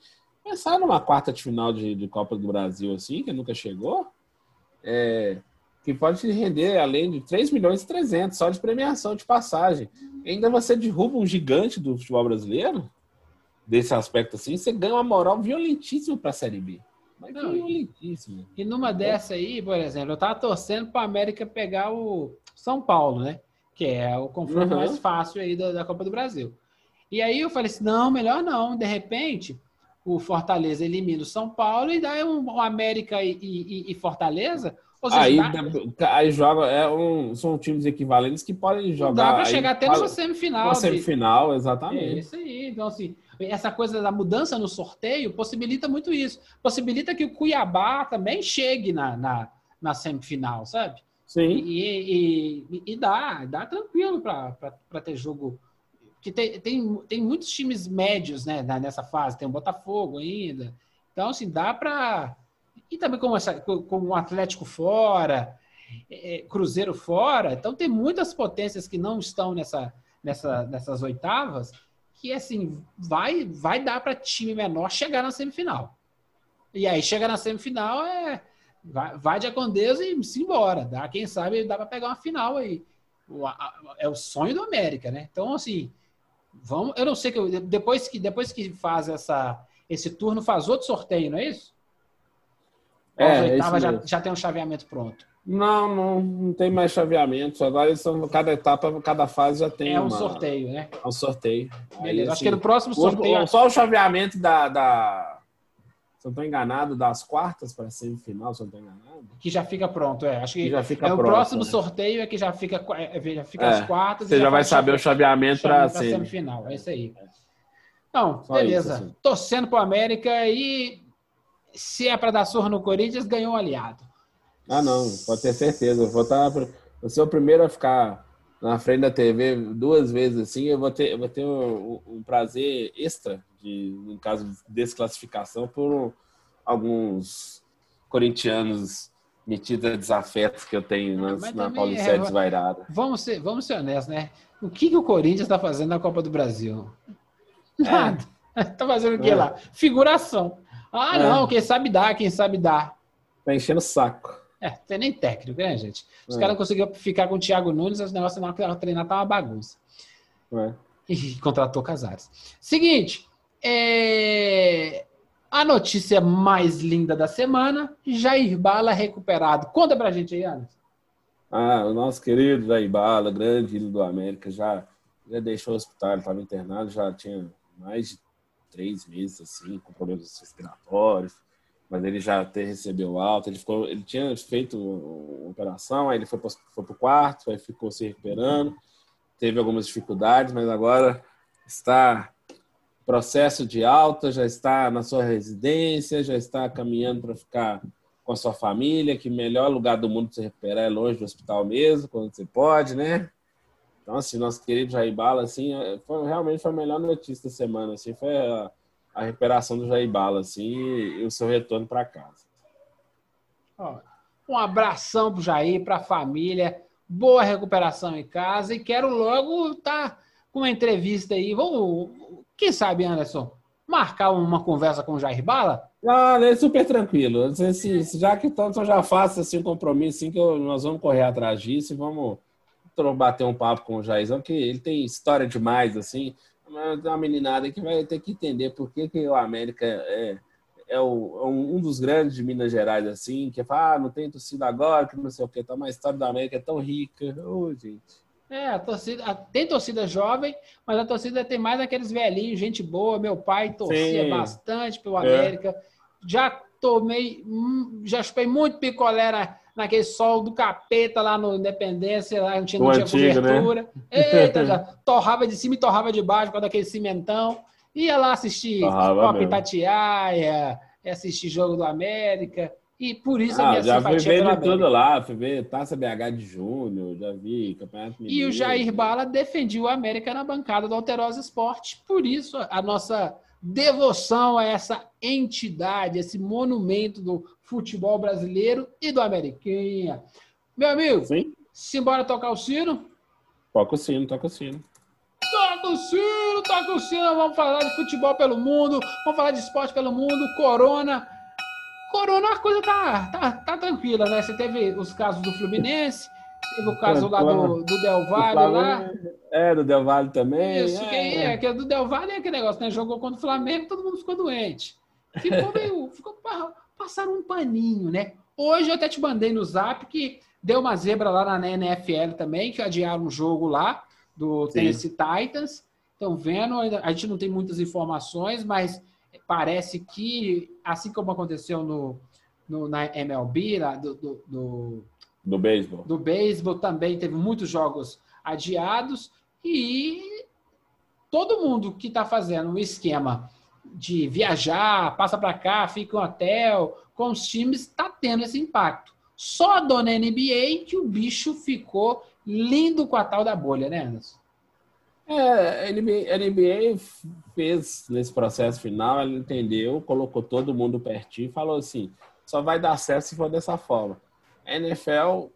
Pensar numa quarta de final de, de Copa do Brasil, assim, que nunca chegou. É, que pode te render além de 3 milhões e 300 só de premiação de passagem. E ainda você derruba um gigante do futebol brasileiro, desse aspecto assim, você ganha uma moral violentíssima para a Série B. Mas Não, e- violentíssima. E numa dessa aí, por exemplo, eu tava torcendo para América pegar o São Paulo, né? Que é o confronto Uhum. mais fácil aí da, da Copa do Brasil. E aí eu falei assim: não, melhor não. De repente, o Fortaleza elimina o São Paulo e dá um, América e, e- e Fortaleza. Seja, Aí, dá, aí joga, é um, são times equivalentes que podem jogar. dá para chegar até numa semifinal. Uma de- semifinal, É exatamente. isso aí. Então, assim, essa coisa da mudança no sorteio possibilita muito isso. Possibilita que o Cuiabá também chegue na, na, na semifinal, sabe? Sim. E, e, e dá, dá tranquilo para ter jogo. Que tem, tem, tem muitos times médios né, nessa fase, tem o Botafogo ainda. Então, assim, dá para. E também como, essa, como o Atlético fora, é, Cruzeiro fora, então tem muitas potências que não estão nessa, nessa, nessas oitavas, que assim, vai, vai dar para time menor chegar na semifinal. E aí chega na semifinal, é, vai, vai de Acondeus e se embora. Dá, quem sabe dá para pegar uma final aí. O- a- é o sonho do América, né? Então, assim, vamos. Eu não sei que eu- depois que depois que faz essa, esse turno, faz outro sorteio, não é isso? Ou É, é oitavas isso já, mesmo. já tem um chaveamento pronto. Não, não, não tem mais chaveamento. Agora são, cada etapa, cada fase já tem é um uma- sorteio, né? um sorteio. Aí, Beleza. Acho assim, que no próximo sorteio. só o chaveamento da, da. Se eu não estou enganado, das quartas para semifinal, se eu não estou enganado. que já fica pronto, é. Acho que Que já fica é o pronto, próximo né? sorteio é que já fica, é, já fica É, as quartas. Você já vai faz saber o chaveamento para semi. semifinal. É isso aí. Não, Só beleza. isso, assim. Torcendo pro América e se é para dar surra no Corinthians, ganhou um aliado. Ah, não, pode ter certeza. Eu vou estar. Vou ser o primeiro a ficar na frente da TV duas vezes assim. Eu vou ter, eu vou ter um, um prazer extra, de, no caso de desclassificação, por alguns corintianos metidos a desafetos que eu tenho na, Mas na Paulicéia é- desvairada. Vamos ser, vamos ser honestos, né? O que, que o Corinthians está fazendo na Copa do Brasil? Nada. Tá fazendo o que É. lá? Figuração. Ah, É. não, quem sabe dá, quem sabe dá. Tá enchendo o saco. É, tem nem técnico, né, gente? Os É. caras não conseguiram ficar com o Thiago Nunes, os negócios na hora que treinar tá uma bagunça. né? E contratou Casares. Seguinte, é, a notícia mais linda da semana: Jair Bala recuperado. Conta pra gente aí, Anderson. Ah, o nosso querido Jair Bala, grande ídolo do América, já, já deixou o hospital, estava internado, já tinha mais de três meses, assim, com problemas respiratórios, mas ele já até recebeu alta, ele, ficou, ele tinha feito uma operação, aí ele foi para o quarto, aí ficou se recuperando, teve algumas dificuldades, mas agora está processo de alta, já está na sua residência, já está caminhando para ficar com a sua família, que o melhor lugar do mundo para você recuperar é longe do hospital mesmo, quando você pode, né? Então, assim, nosso querido Jair Bala, assim, foi, realmente foi a melhor notícia da semana, assim, foi a, a recuperação do Jair Bala, assim, e, e o seu retorno para casa. Um abração pro Jair, pra família. Boa recuperação em casa e quero logo estar com uma entrevista aí. Vamos, quem sabe, Anderson? marcar uma conversa com o Jair Bala? Ah, é super tranquilo. Se, se, já que tanto eu já faço assim, um compromisso, assim, que eu- nós vamos correr atrás disso e vamos bater um papo com o Jairzão, que ele tem história demais, assim. Mas tem uma meninada que vai ter que entender por que, que o América é, é, o- é um, dos grandes de Minas Gerais, assim, que fala, ah, não tem torcida agora, que não sei o que, tá, mas a história do América é tão rica. Ô, gente. É, a torcida, a- tem torcida jovem, mas a torcida tem mais aqueles velhinhos, gente boa. Meu pai torcia Sim. bastante pelo É. América. Já tomei, hum, já chupei muito picolé na- naquele sol do capeta lá no Independência, lá não tinha, não tinha antigo, né? cobertura. Eita, já torrava de cima e torrava de baixo com aquele cimentão. Ia lá assistir Copa. Itatiaia, assistir jogo do América. E por isso a Ah, minha já simpatia de América. tudo lá, fui ver Taça BH de Júnior, já vi Campeonato E Mineiro. o Jair Bala defendia o América na bancada do Alterosa Esporte. Por isso, a nossa devoção a essa entidade, esse monumento do futebol brasileiro e do Ameriquinha. Meu amigo, Sim, simbora tocar o sino? toca o sino, toca o sino. Toca o sino, toca o sino. Vamos falar de futebol pelo mundo, vamos falar de esporte pelo mundo, corona. Corona, a coisa tá, tá, tá tranquila, né? Você teve os casos do Fluminense, teve o caso lá do, do Del Valle, lá. É, do Del Valle também. Isso, que é, é, que é do Del Valle é aquele negócio, né? Jogou contra o Flamengo, todo mundo ficou doente. Ficou meio. ficou, pa- passaram um paninho, né? Hoje eu até te mandei no zap que deu uma zebra lá na NFL também, que adiaram um jogo lá do Sim. Tennessee Titans. Estão vendo, a gente não tem muitas informações, mas parece que, assim como aconteceu no, no- na MLB, lá do- do- do, Do beisebol. do beisebol também teve muitos jogos adiados e todo mundo que está fazendo um esquema de viajar, passa para cá, fica em hotel, com os times, está tendo esse impacto. Só a dona NBA que o bicho ficou lindo com a tal da bolha, né, Anderson? É, a NBA, fez nesse processo final, ela entendeu, colocou todo mundo pertinho e falou assim: só vai dar certo se for dessa forma. A NFL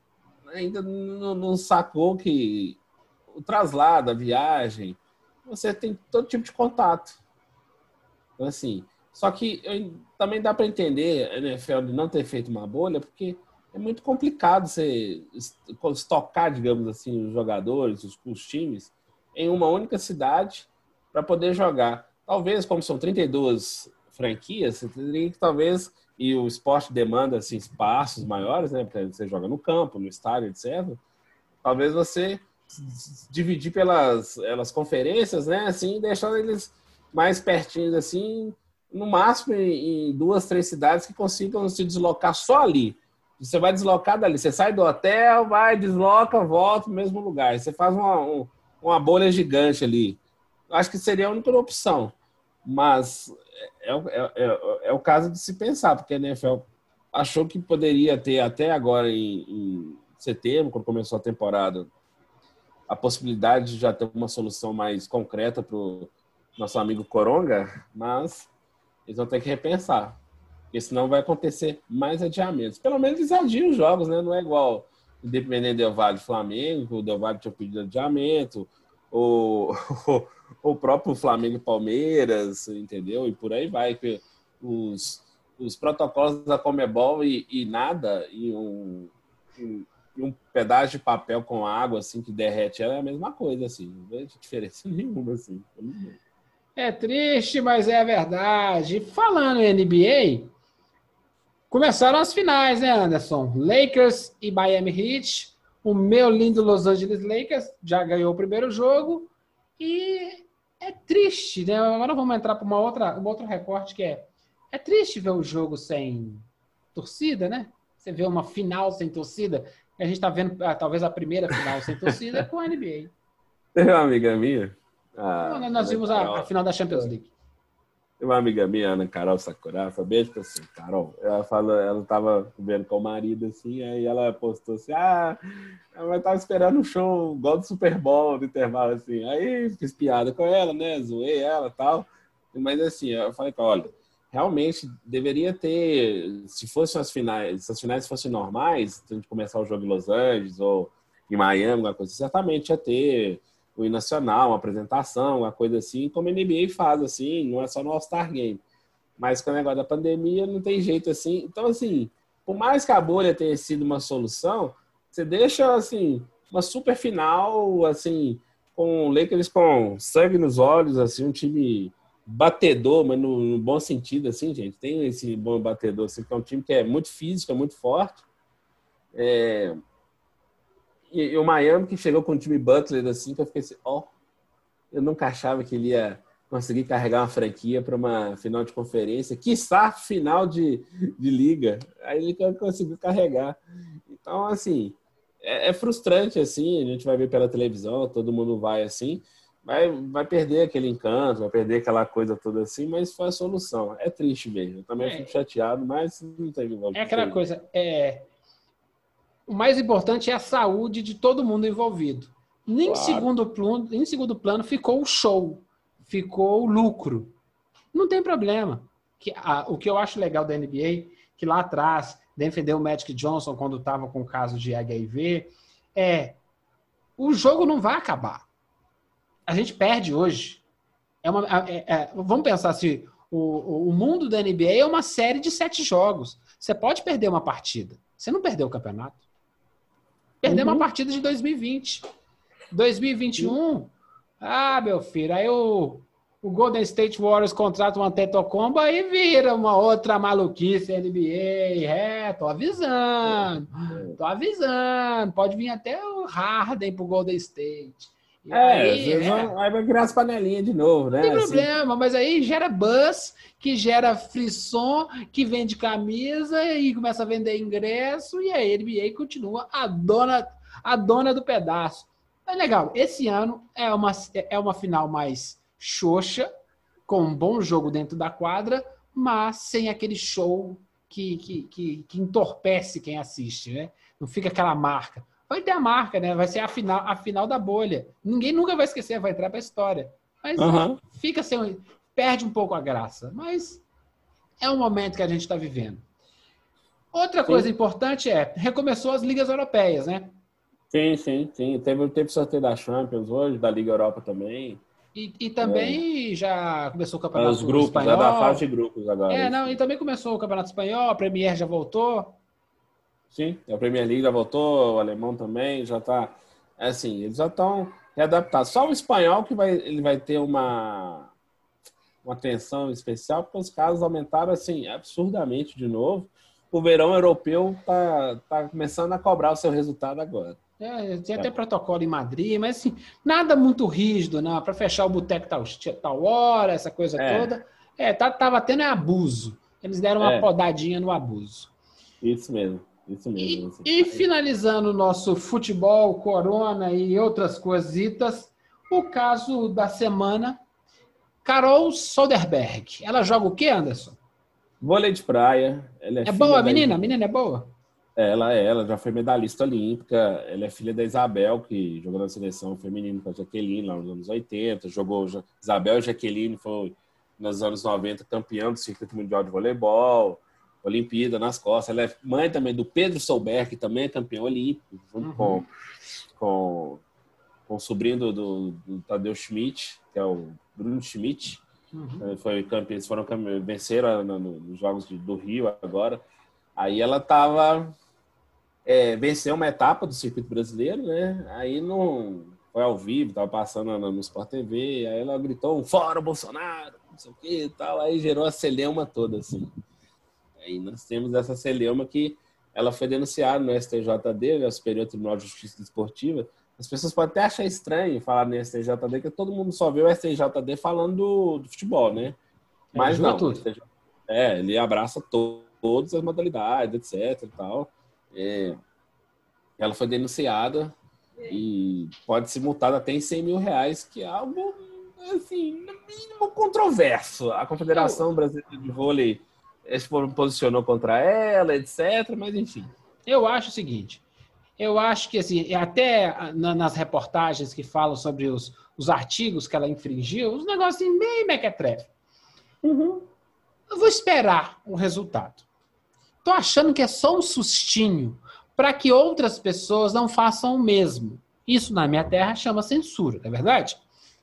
ainda não, não sacou que o traslado, a viagem, você tem todo tipo de contato. Então, assim, só que eu- também dá para entender a NFL de não ter feito uma bolha, porque é muito complicado você est- estocar, digamos assim, os jogadores, os, os times, em uma única cidade para poder jogar. Talvez, como são 32 franquias, você teria que talvez, e o esporte demanda assim, espaços maiores, né? Porque você joga no campo, no estádio, etc. Talvez você dividir pelas, pelas conferências, né? Assim, deixando eles mais pertinhos, assim, no máximo em, em duas, três cidades que consigam se deslocar só ali. Você vai deslocar dali, você sai do hotel, vai, desloca, volta no mesmo lugar. Você faz uma, um- uma bolha gigante ali. Acho que seria a única opção. Mas é, o- é- é- é o caso de se pensar, porque a NFL achou que poderia ter até agora em, em setembro, quando começou a temporada, a possibilidade de já ter uma solução mais concreta para o nosso amigo Coronga, mas eles vão ter que repensar. Porque senão vai acontecer mais adiamentos. Pelo menos eles adiam os jogos, né? Não é igual Independente Del Valle Flamengo, o Del Valle tinha pedido adiamento, o, o próprio Flamengo e Palmeiras, entendeu? E por aí vai. Os, os protocolos da Comebol e, e nada, e um, e um pedaço de papel com água assim que derrete é a mesma coisa, assim. Não vejo diferença nenhuma, assim. É triste, mas é verdade. Falando em NBA, começaram as finais, né, Anderson? Lakers e Miami Heat. O meu lindo Los Angeles Lakers já ganhou o primeiro jogo e é triste, né? Agora vamos entrar para uma outra, um outro recorte que é é triste ver o jogo sem torcida, né? Você vê uma final sem torcida. A gente está vendo ah, talvez a primeira final sem torcida é com a NBA. Tem uma amiga minha. a- Não, nós vimos a, a final da Champions League. Uma amiga minha, Ana Carol Sakurafa, beijo pra você, Carol. Ela falou, ela tava vendo com o marido assim, aí ela postou assim: ah, ela tava esperando um show igual do Super Bowl no intervalo, assim. Aí fiz piada com ela, né? Zoei ela tal. Mas assim, eu falei ela, olha, realmente deveria ter, se fossem as finais, se as finais fossem normais, se a gente começar o jogo em Los Angeles ou em Miami, alguma coisa, certamente ia ter o nacional, uma apresentação, uma coisa assim, como a NBA faz, assim, não é só no All-Star Game. Mas com o negócio da pandemia, não tem jeito assim. Então, assim, por mais que a bolha tenha sido uma solução, você deixa, assim, uma super final, assim, com o Lakers com sangue nos olhos, assim, um time batedor, mas no, no, bom sentido, assim, gente. Tem esse bom batedor, assim, que é um time que é muito físico, é muito forte. É... E, e, o Miami que chegou com o time Butler, assim, que eu fiquei assim, ó, oh, eu nunca achava que ele ia conseguir carregar uma franquia para uma final de conferência, quiçá final de, de liga. Aí ele conseguiu carregar. Então, assim, é, é frustrante, assim, a gente vai ver pela televisão, todo mundo vai assim, vai, vai perder aquele encanto, vai perder aquela coisa toda assim, mas foi a solução. É triste mesmo. Eu também é. fico chateado, mas não tem É aquela coisa, é... o mais importante é a saúde de todo mundo envolvido. Nem, claro. segundo plano, em segundo plano ficou o show, ficou o lucro. Não tem problema. Que, a, o que eu acho legal da NBA, que lá atrás defendeu o Magic Johnson quando estava com o caso de HIV, é o jogo não vai acabar a gente perde hoje. É uma, é, é, vamos pensar assim: o, o mundo da NBA é uma série de sete jogos. Você pode perder uma partida. Você não perdeu o campeonato. Perdeu uhum. uma partida de 2020. 2021, uhum. ah, meu filho, aí o, o Golden State Warriors contrata um Antetokounmpo e vira uma outra maluquice NBA. É, tô avisando. Tô avisando. Pode vir até o Harden pro Golden State. E é, aí, é, aí vai virar as panelinhas de novo, né? Não tem assim. problema, mas aí gera buzz, que gera frisson, que vende camisa e começa a vender ingresso, e a NBA continua a dona, a dona do pedaço. É legal, esse ano é uma, é uma final mais xoxa, com um bom jogo dentro da quadra, mas sem aquele show que, que, que, que entorpece quem assiste, né? Não fica aquela marca vai ter a marca, né? Vai ser a final, a final da bolha. Ninguém nunca vai esquecer, vai entrar para a história. Mas uhum. fica sem, perde um pouco a graça. Mas é um momento que a gente está vivendo. Outra sim. coisa importante é recomeçou as ligas europeias, né? Sim, sim, sim. Teve, teve sorteio da Champions hoje, da Liga Europa também. E, e também é. já começou o Campeonato Os grupos, Espanhol. da fase de grupos agora. É, não, e também começou o Campeonato Espanhol, a Premier já voltou. Sim, a Premier League já voltou, o alemão também já está. Assim, eles já estão readaptados. Só o espanhol que vai, ele vai ter uma, uma atenção especial, porque os casos aumentaram assim absurdamente de novo. O verão europeu está tá começando a cobrar o seu resultado agora. É, tem até é. protocolo em Madrid, mas assim, nada muito rígido, não. Para fechar o boteco tal, tal hora, essa coisa é. toda. É, tá, tava tendo abuso. Eles deram uma é. podadinha no abuso. Isso mesmo. Isso mesmo. E, e finalizando o nosso futebol, corona e outras coisitas, o caso da semana, Carol Soderberg. Ela joga o que, Anderson? Vôlei de praia. Ela é, é boa, a menina? A menina é boa? Ela é, ela já foi medalhista olímpica. Ela é filha da Isabel, que jogou na seleção feminina com a Jaqueline lá nos anos 80. Jogou Isabel e Jaqueline, foi nos anos 90 campeão do circuito mundial de voleibol. Olimpíada nas costas. Ela é mãe também do Pedro Solberg, que também é campeão olímpico, junto uhum. com, com, com o sobrinho do, do, do, Tadeu Schmidt, que é o Bruno Schmidt. Uhum. Foi campeão, eles foram venceram nos Jogos do Rio agora. Aí ela tava é, venceu uma etapa do circuito brasileiro, né? Aí não foi ao vivo, tava passando no, no Sport TV, aí ela gritou um fora Bolsonaro, não sei o que e tal, aí gerou a celeuma toda, assim. Aí nós temos essa celeuma que ela foi denunciada no STJD, né, o Superior Tribunal de Justiça Desportiva. As pessoas podem até achar estranho falar no STJD, que todo mundo só vê o STJD falando do, do futebol, né? É, Mas é, não, tudo. é, ele abraça to todas as modalidades, etc e tal. É, ela foi denunciada e pode ser multada até em 100 mil reais, que é algo, assim, no mínimo controverso. A Confederação Brasileira de Vôlei se posicionou contra ela, etc. Mas enfim. Eu acho o seguinte. Eu acho que assim, até nas reportagens que falam sobre os, os artigos que ela infringiu, os negócios bem mequetrefe. Uhum. Eu vou esperar o resultado. Tô achando que é só um sustinho para que outras pessoas não façam o mesmo. Isso na minha terra chama censura, não é verdade?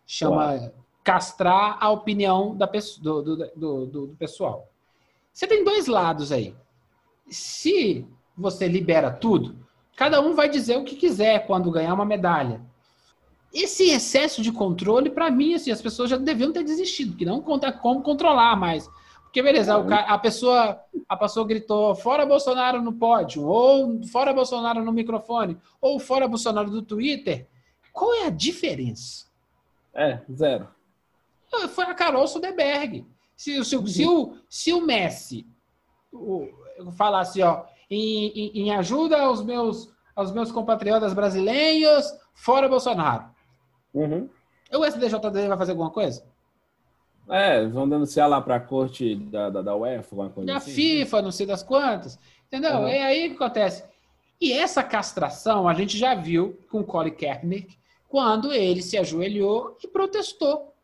Chama castrar a opinião da do, do- do- do pessoal. Você tem dois lados aí. Se você libera tudo, cada um vai dizer o que quiser quando ganhar uma medalha. Esse excesso de controle, para mim, assim, as pessoas já deviam ter desistido, que não conta como controlar mais. Porque, beleza, ca- a pessoa, a pessoa gritou fora Bolsonaro no pódio, ou fora Bolsonaro no microfone, ou fora Bolsonaro do Twitter. Qual é a diferença? É, zero. Foi a Carol Soderberg. Se, se, se, o, se o Messi o, eu falasse, ó, em, em- em ajuda aos meus, aos meus compatriotas brasileiros, fora Bolsonaro. Uhum. O SDJD vai fazer alguma coisa? É, vão denunciar lá pra corte da, da, da UEFA, alguma coisa Da assim. FIFA, não sei das quantas. Entendeu? Uhum. É aí que acontece. E essa castração a gente já viu com Colin Kaepernick quando ele se ajoelhou e protestou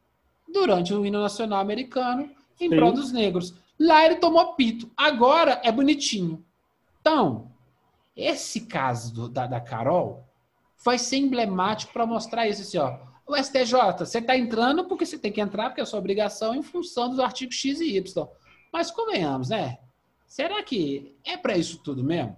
durante o hino nacional americano em Sim. prol dos negros. Lá ele tomou pito. Agora é bonitinho. Então, esse caso do- da, da Carol vai ser emblemático para mostrar isso. Assim, ó. O STJ, você está entrando porque você tem que entrar, porque é a sua obrigação em função dos artigos X e Y. Mas convenhamos, né? Será que é para isso tudo mesmo?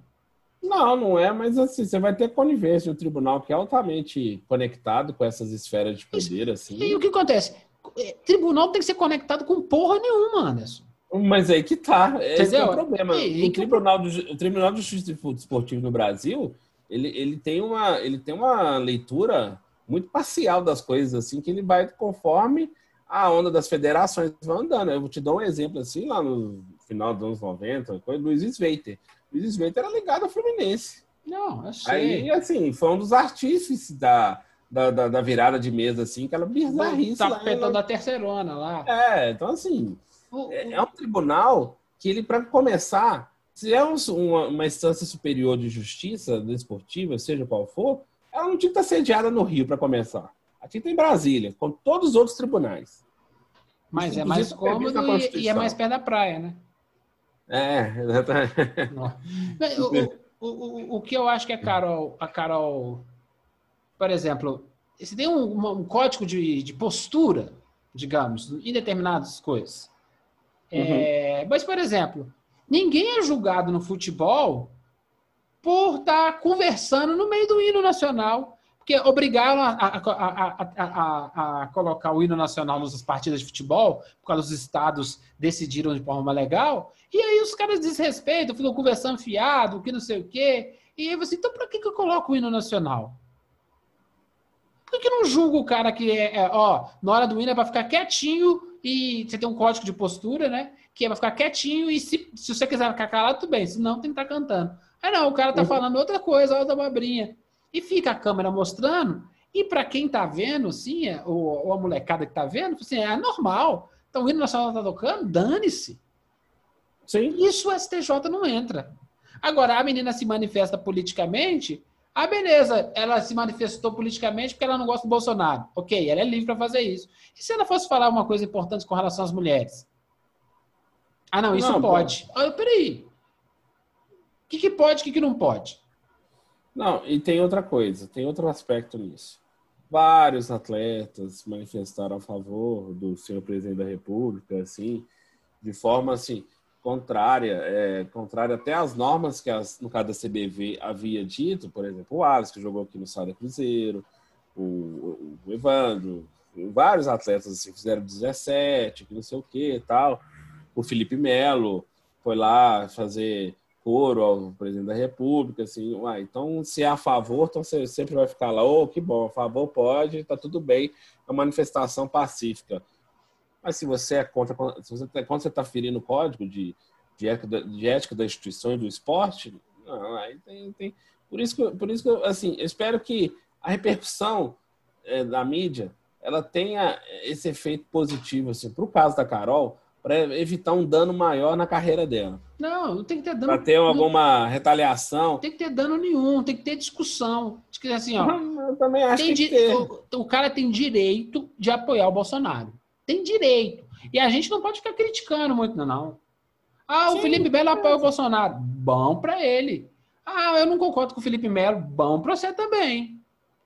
Não, não é, mas assim, você vai ter conivência no tribunal que é altamente conectado com essas esferas de poder, E assim. o que acontece? É, Tribunal tem que ser conectado com porra nenhuma, Anderson. Mas aí que tá, esse é Entendeu? o problema. E- e o, tribunal do, o Tribunal de Justiça Desportivo no Brasil, ele, ele, tem uma, ele tem uma leitura muito parcial das coisas, assim, que ele vai conforme a onda das federações vão andando. Eu vou te dar um exemplo, assim, lá no final dos anos 90, coisa, Luiz Sveiter. Luiz Sveiter era ligado ao Fluminense. Não, sei. Aí, assim, foi um dos artífices da, da, da, da virada de mesa, assim, aquela bizarrice tá lá. petando a terceirona lá. É, então, assim, O- é, é um tribunal que ele, para começar, se é um- uma, uma instância superior de justiça desportiva, seja qual for, ela não tinha que estar sediada no Rio para começar. Ela tinha que estar em Brasília, com todos os outros tribunais. mas é inclusive, mais tá cômodo e, e é mais pé da praia, né? É, exatamente. O, o, o, o que eu acho que a Carol, a Carol, por exemplo, se tem um, um código de, de postura, digamos, em determinadas coisas. É, mas, por exemplo, ninguém é julgado no futebol por estar conversando no meio do hino nacional. Porque obrigaram a, a, a, a, colocar o hino nacional nas partidas de futebol, por causa dos estados decidiram de forma legal, e aí os caras desrespeitam, ficam conversando fiado, que não sei o quê. E aí você, então pra que, que eu coloco o hino nacional? Por que, não julga o cara que é, é, ó, na hora do hino é pra ficar quietinho e você tem um código de postura, né? Que é pra ficar quietinho e se, se você quiser ficar calado, tudo bem, senão tem que estar cantando. Aí não, o cara tá Uhum. falando outra coisa, outra abobrinha. E fica a câmera mostrando, e pra quem tá vendo, assim, é, ou, ou a molecada que tá vendo, assim, é normal. Então o hino nacional tá tocando, dane-se. Sim. Isso o STJ não entra. Agora, a menina se manifesta politicamente, ah, beleza, ela se manifestou politicamente porque ela não gosta do Bolsonaro. Ok, ela é livre para fazer isso. E se ela fosse falar uma coisa importante com relação às mulheres? Ah, não, isso Não, pode. Ah, peraí. O que, que pode o que, que não pode? Não, e tem outra coisa, tem outro aspecto nisso. Vários atletas manifestaram a favor do senhor presidente da República, assim, de forma assim contrária, é, contrária até às normas que as, no caso da CBV havia dito, por exemplo, o Alisson que jogou aqui no Sada Cruzeiro, o, o, Evandro, vários atletas assim, fizeram 17, que não sei o que tal. O Felipe Melo foi lá fazer coro ao presidente da República, assim, uai, então se é a favor, então você sempre vai ficar lá, ô, que bom, a favor pode, tá tudo bem, é uma manifestação pacífica. Mas se você é contra, se você, quando você está ferindo o código de, de, ética, de ética da instituição e do esporte, não, aí tem, tem por isso que, por isso que eu, assim, eu espero que a repercussão eh, da mídia ela tenha esse efeito positivo, assim, para o caso da Carol, para evitar um dano maior na carreira dela. Não, não tem que ter dano. Para ter não alguma retaliação. tem que ter dano nenhum, tem que ter discussão. Assim, ó, Eu também acho que di- o, o cara tem direito de apoiar o Bolsonaro. Tem direito. E a gente não pode ficar criticando muito, não. Ah, o Sim, Felipe Melo apoia o Bolsonaro. Bom pra ele. Ah, eu não concordo com o Felipe Melo. Bom pra você também.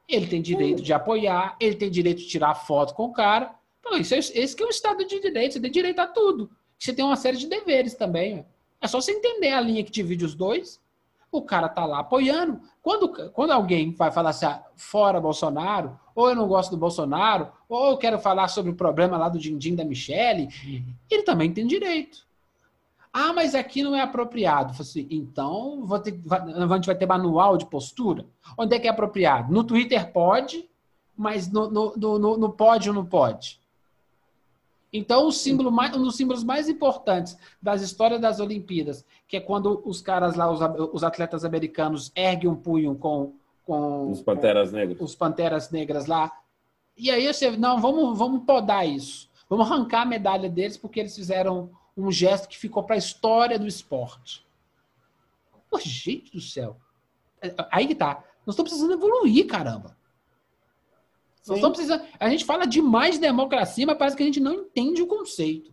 Ele tem direito de apoiar, ele tem direito de tirar foto com o cara. Então, isso é, esse que é o Estado de Direito, você tem direito a tudo. Você tem uma série de deveres também. É só você entender a linha que divide os dois. O cara tá lá apoiando. Quando, quando alguém vai falar assim, ah, fora Bolsonaro, ou eu não gosto do Bolsonaro, ou eu quero falar sobre o problema lá do Dindim da Michelle, ele também tem direito. Ah, mas aqui não é apropriado. Assim, então, vou ter, a gente vai ter manual de postura? Onde é que é apropriado? No Twitter pode, mas no, no, no, no pode ou não pode? Então, o símbolo mais, um dos símbolos mais importantes das histórias das Olimpíadas, que é quando os caras lá, os, os atletas americanos, erguem um punho com, com os Panteras Negras. Os Panteras Negras lá. E aí você, não, vamos, vamos podar isso. Vamos arrancar a medalha deles porque eles fizeram um gesto que ficou para a história do esporte. Pô, gente do céu. É, aí que tá. Nós estamos precisando evoluir, caramba. Nós estamos precisando. A gente fala demais de democracia, mas parece que a gente não entende o conceito.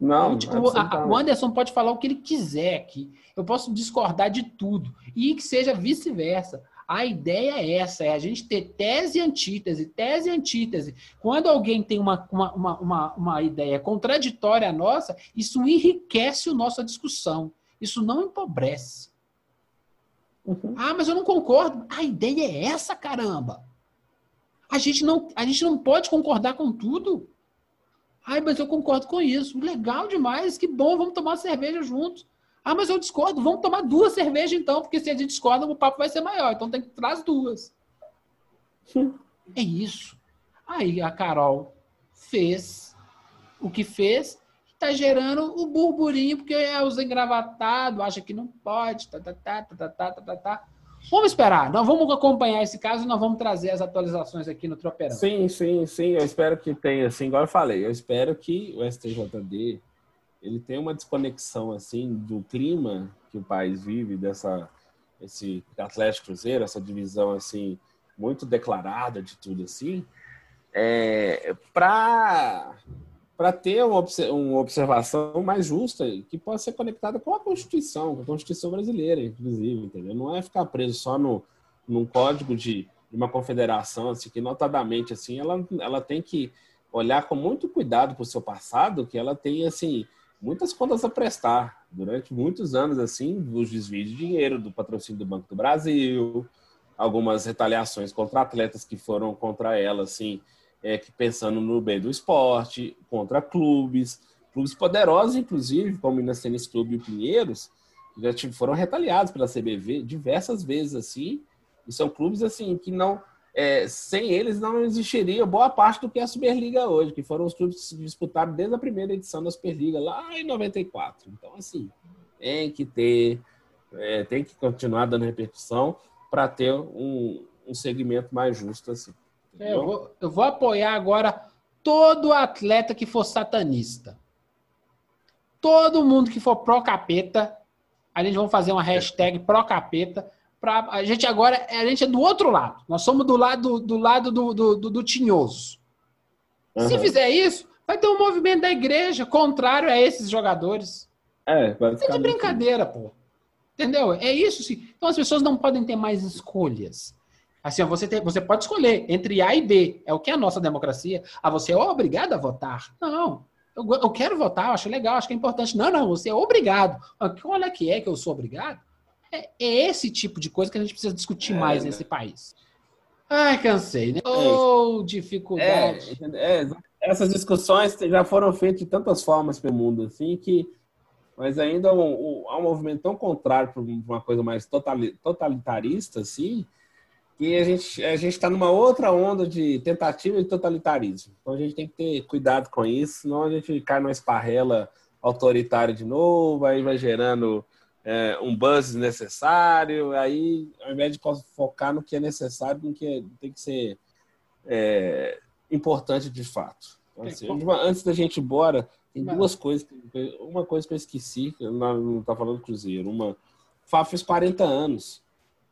Não, gente, o, a, o, Anderson pode falar o que ele quiser aqui. Eu posso discordar de tudo. E que seja vice-versa. A ideia é essa, é a gente ter tese e antítese, tese e antítese. Quando alguém tem uma, uma, uma, uma, uma ideia contraditória à nossa, isso enriquece a nossa discussão. Isso não empobrece. Uhum. Ah, mas eu não concordo. A ideia é essa, caramba. A gente não, a gente não pode concordar com tudo. Ai, mas eu concordo com isso. Legal demais, que bom, vamos tomar cerveja juntos. Ah, mas eu discordo, vamos tomar duas cervejas então, porque se a gente discorda, o papo vai ser maior. Então tem que trazer duas. Sim. É isso. Aí a Carol fez o que fez, está gerando o burburinho, porque é os engravatados, acha que não pode, tá, tá, tá, tá, tá, tá, tá, tá. Vamos esperar, nós vamos acompanhar esse caso e nós vamos trazer as atualizações aqui no Tropeirão. Sim, sim, sim. Eu espero que tenha, assim, igual eu falei, eu espero que o STJD ele tenha uma desconexão assim do clima que o país vive, dessa esse Atlético Cruzeiro, essa divisão assim muito declarada de tudo assim, é, para para ter uma, observação mais justa que possa ser conectada com a Constituição, com a Constituição brasileira, inclusive, entendeu? Não é ficar preso só no num código de, de uma confederação, assim, que notadamente assim, ela, ela tem que olhar com muito cuidado para o seu passado, que ela tem assim muitas contas a prestar durante muitos anos assim, os desvios de dinheiro do patrocínio do Banco do Brasil, algumas retaliações contra atletas que foram contra ela assim, é, que pensando no bem do esporte, contra clubes, clubes poderosos, inclusive, como o Minas Tênis Clube e o Pinheiros, já foram retaliados pela CBV diversas vezes, assim, e são clubes, assim, que não, é, sem eles não existiria boa parte do que é a Superliga hoje, que foram os clubes que disputaram desde a primeira edição da Superliga, lá em 94. Então, assim, tem que ter, é, tem que continuar dando repetição para ter um, um segmento mais justo, assim. É, eu, vou, eu vou apoiar agora todo atleta que for satanista. Todo mundo que for pró-capeta, a gente vai fazer uma hashtag pró-capeta. Pra, a gente agora a gente é do outro lado. Nós somos do lado do lado do, do, do, do tinhoso. Uhum. Se fizer isso, vai ter um movimento da igreja contrário a esses jogadores. É, é de brincadeira, pô. Entendeu? É isso sim. Então as pessoas não podem ter mais escolhas. Assim, você, tem, você pode escolher entre A e B. É o que é a nossa democracia. Ah, você é obrigado a votar. Não. Eu, eu quero votar, eu acho legal, acho que é importante. Não, não, você é obrigado. Olha que é que eu sou obrigado. É, é esse tipo de coisa que a gente precisa discutir é, mais né? nesse país. Ai, cansei, né? Ou oh, dificuldade. É, é, essas discussões já foram feitas de tantas formas pelo mundo, assim, que. Mas ainda há um, um, um movimento tão contrário para uma coisa mais totalitarista, assim, que a gente a gente está numa outra onda de tentativa de totalitarismo. Então a gente tem que ter cuidado com isso, senão a gente cai numa esparrela autoritária de novo, aí vai gerando é, um buzz desnecessário, aí ao invés de focar no que é necessário, no que é, tem que ser é, importante de fato. Então, assim, antes da gente ir embora, tem duas coisas. Uma coisa que eu esqueci, que não está falando Cruzeiro. Uma, o Fábio fez 40 anos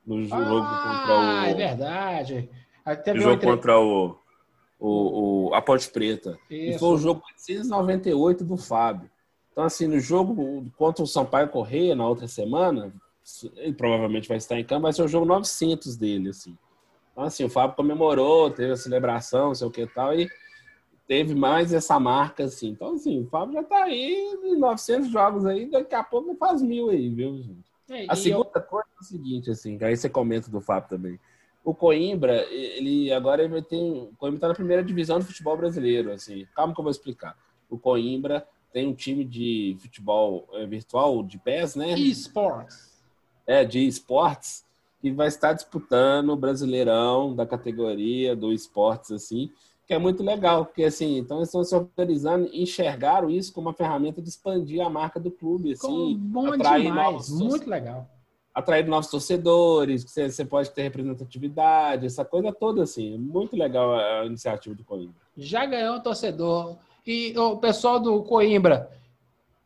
no jogo ah, contra o. Ah, é verdade. Até no jogo entre... contra o, o, o, a Ponte Preta. Isso. E foi o jogo 498 do Fábio. Então, assim, no jogo contra o Sampaio Correia, na outra semana, ele provavelmente vai estar em campo, vai ser o jogo 900 dele, assim. Então, assim, o Fábio comemorou, teve a celebração, não sei o que e tal, e teve mais essa marca, assim. Então, assim, o Fábio já tá aí em 900 jogos aí, daqui a pouco faz mil aí, viu, gente? É, A segunda coisa é o seguinte, assim, aí você comenta do Fábio também. O Coimbra, ele agora ele tem. O Coimbra tá na primeira divisão do futebol brasileiro, assim. Calma que eu vou explicar. O Coimbra tem um time de futebol é, virtual, de pés, né? eu- esports. É, de esportes, que vai estar disputando o Brasileirão da categoria do esportes, assim, que é muito legal, porque assim, então eles estão se organizando, enxergaram isso como uma ferramenta de expandir a marca do clube, assim, bom atrair demais. novos Muito legal. atrair novos torcedores, você, você pode ter representatividade, essa coisa toda, assim. É muito legal a, a iniciativa do Coimbra. Já ganhou um torcedor. E o pessoal do Coimbra,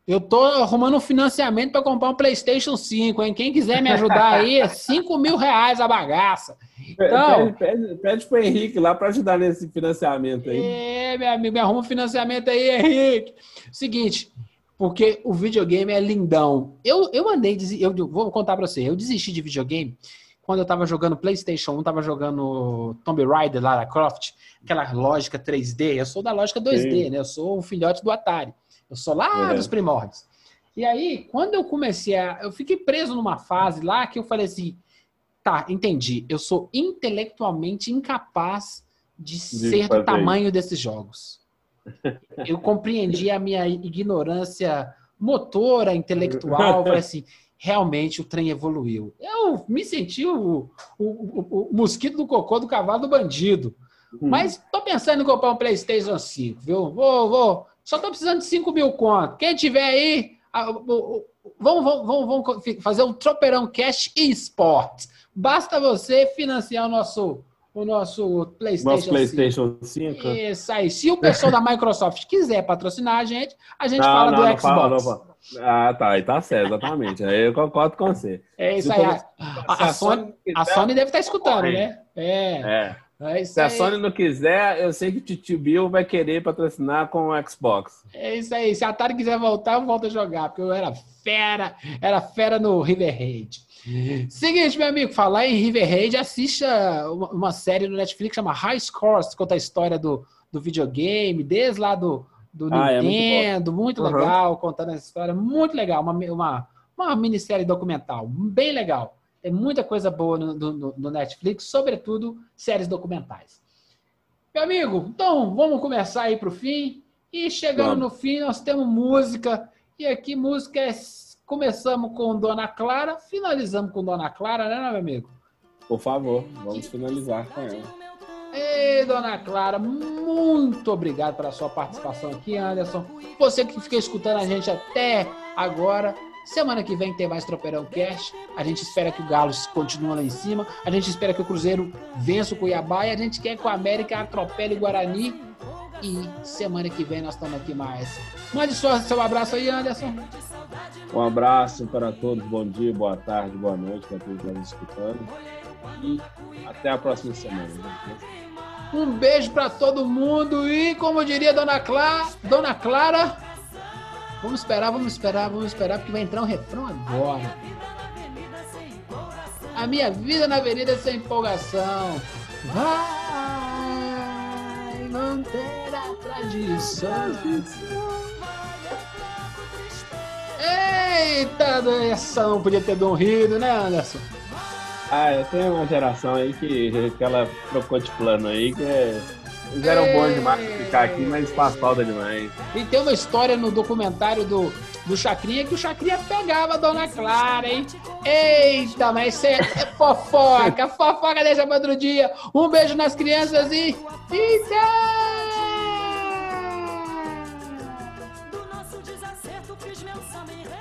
eu tô arrumando um financiamento para comprar um PlayStation 5, hein? Quem quiser me ajudar aí, é 5 mil reais a bagaça. Então- Pede, pede, pede pro Henrique lá para ajudar nesse financiamento aí. É, meu amigo, me arruma um financiamento aí, Henrique. Seguinte, porque o videogame é lindão. Eu, eu andei, eu vou contar pra você, eu desisti de videogame quando eu tava jogando PlayStation 1, tava jogando Tomb Raider, Lara Croft, aquela lógica 3D. Eu sou da lógica 2D, Sim. né? Eu sou um filhote do Atari. Eu sou lá É. dos primórdios. E aí, quando eu comecei a. Eu fiquei preso numa fase lá que eu falei assim: tá, entendi. Eu sou intelectualmente incapaz de ser do tamanho desses jogos. Eu compreendi a minha ignorância motora, intelectual. Falei assim: realmente o trem evoluiu. Eu me senti o, o, o- o mosquito do cocô do cavalo do bandido. Hum. Mas tô pensando em comprar um PlayStation 5, viu? Vou, vou. Só tô precisando de 5 mil conto. Quem tiver aí, vamos, vamos, vamos, fazer um tropeirão cash esportes. Basta você financiar o nosso, o nosso PlayStation, Nosso PlayStation 5. 5. Isso aí. Se o pessoal da Microsoft quiser patrocinar a gente, a gente Não, fala não, do não Xbox. fala. Ah, tá, aí tá certo, exatamente. Aí eu concordo com você. É isso Se aí. A, a Sony, a Sony deve estar escutando, né? É. É. É Se a aí. Sony não quiser, eu sei que o Titio Bill vai querer patrocinar com o Xbox. É isso aí. Se a Atari quiser voltar, eu volto a jogar, porque eu era fera, era fera no River Raid. Seguinte, meu amigo, falar em River Raid, assista uma, uma série no Netflix chama High Scores, que conta a história do, do videogame, desde lá do, do Ah, é muito Nintendo, muito, Uhum. legal, contando essa história, muito legal, uma, uma, uma minissérie documental, bem legal. Tem muita coisa boa no, no- no Netflix, sobretudo séries documentais. Meu amigo, então vamos começar aí para o fim. E chegando Vamos. no fim, nós temos música. E aqui, música é. Começamos com Dona Clara, finalizamos com Dona Clara, né, meu amigo? Por favor, vamos finalizar com ela. Ei, Dona Clara, muito obrigado pela sua participação aqui, Anderson. Você que fica escutando a gente até agora. Semana que vem tem mais Tropeirão Cash. A gente espera que o Galo continue lá em cima. A gente espera que o Cruzeiro vença o Cuiabá. E a gente quer que o América atropele o Guarani. E semana que vem nós estamos aqui mais. Mande sua, seu abraço aí, Anderson. Um abraço para todos, bom dia, boa tarde, boa noite para todos que estão escutando. E até a próxima semana. né? Um beijo pra todo mundo e, como diria Dona Clara, Dona Clara, vamos esperar, vamos esperar, vamos esperar, porque vai entrar um refrão agora. A minha vida na avenida é sem empolgação vai manter a tradição. Eita, essa não podia ter rido, né, Anderson? Ah, tenho uma geração aí que, que ela trocou de plano aí, que é, eles eram bons demais pra ficar aqui, mas faz falta demais. E tem uma história no documentário do, do Chacrinha que o Chacrinha pegava a Dona Clara, hein? Eita, mas isso é fofoca, fofoca deixa para outro dia. Um beijo nas crianças e. E Do nosso desacerto fiz meu samba enredo.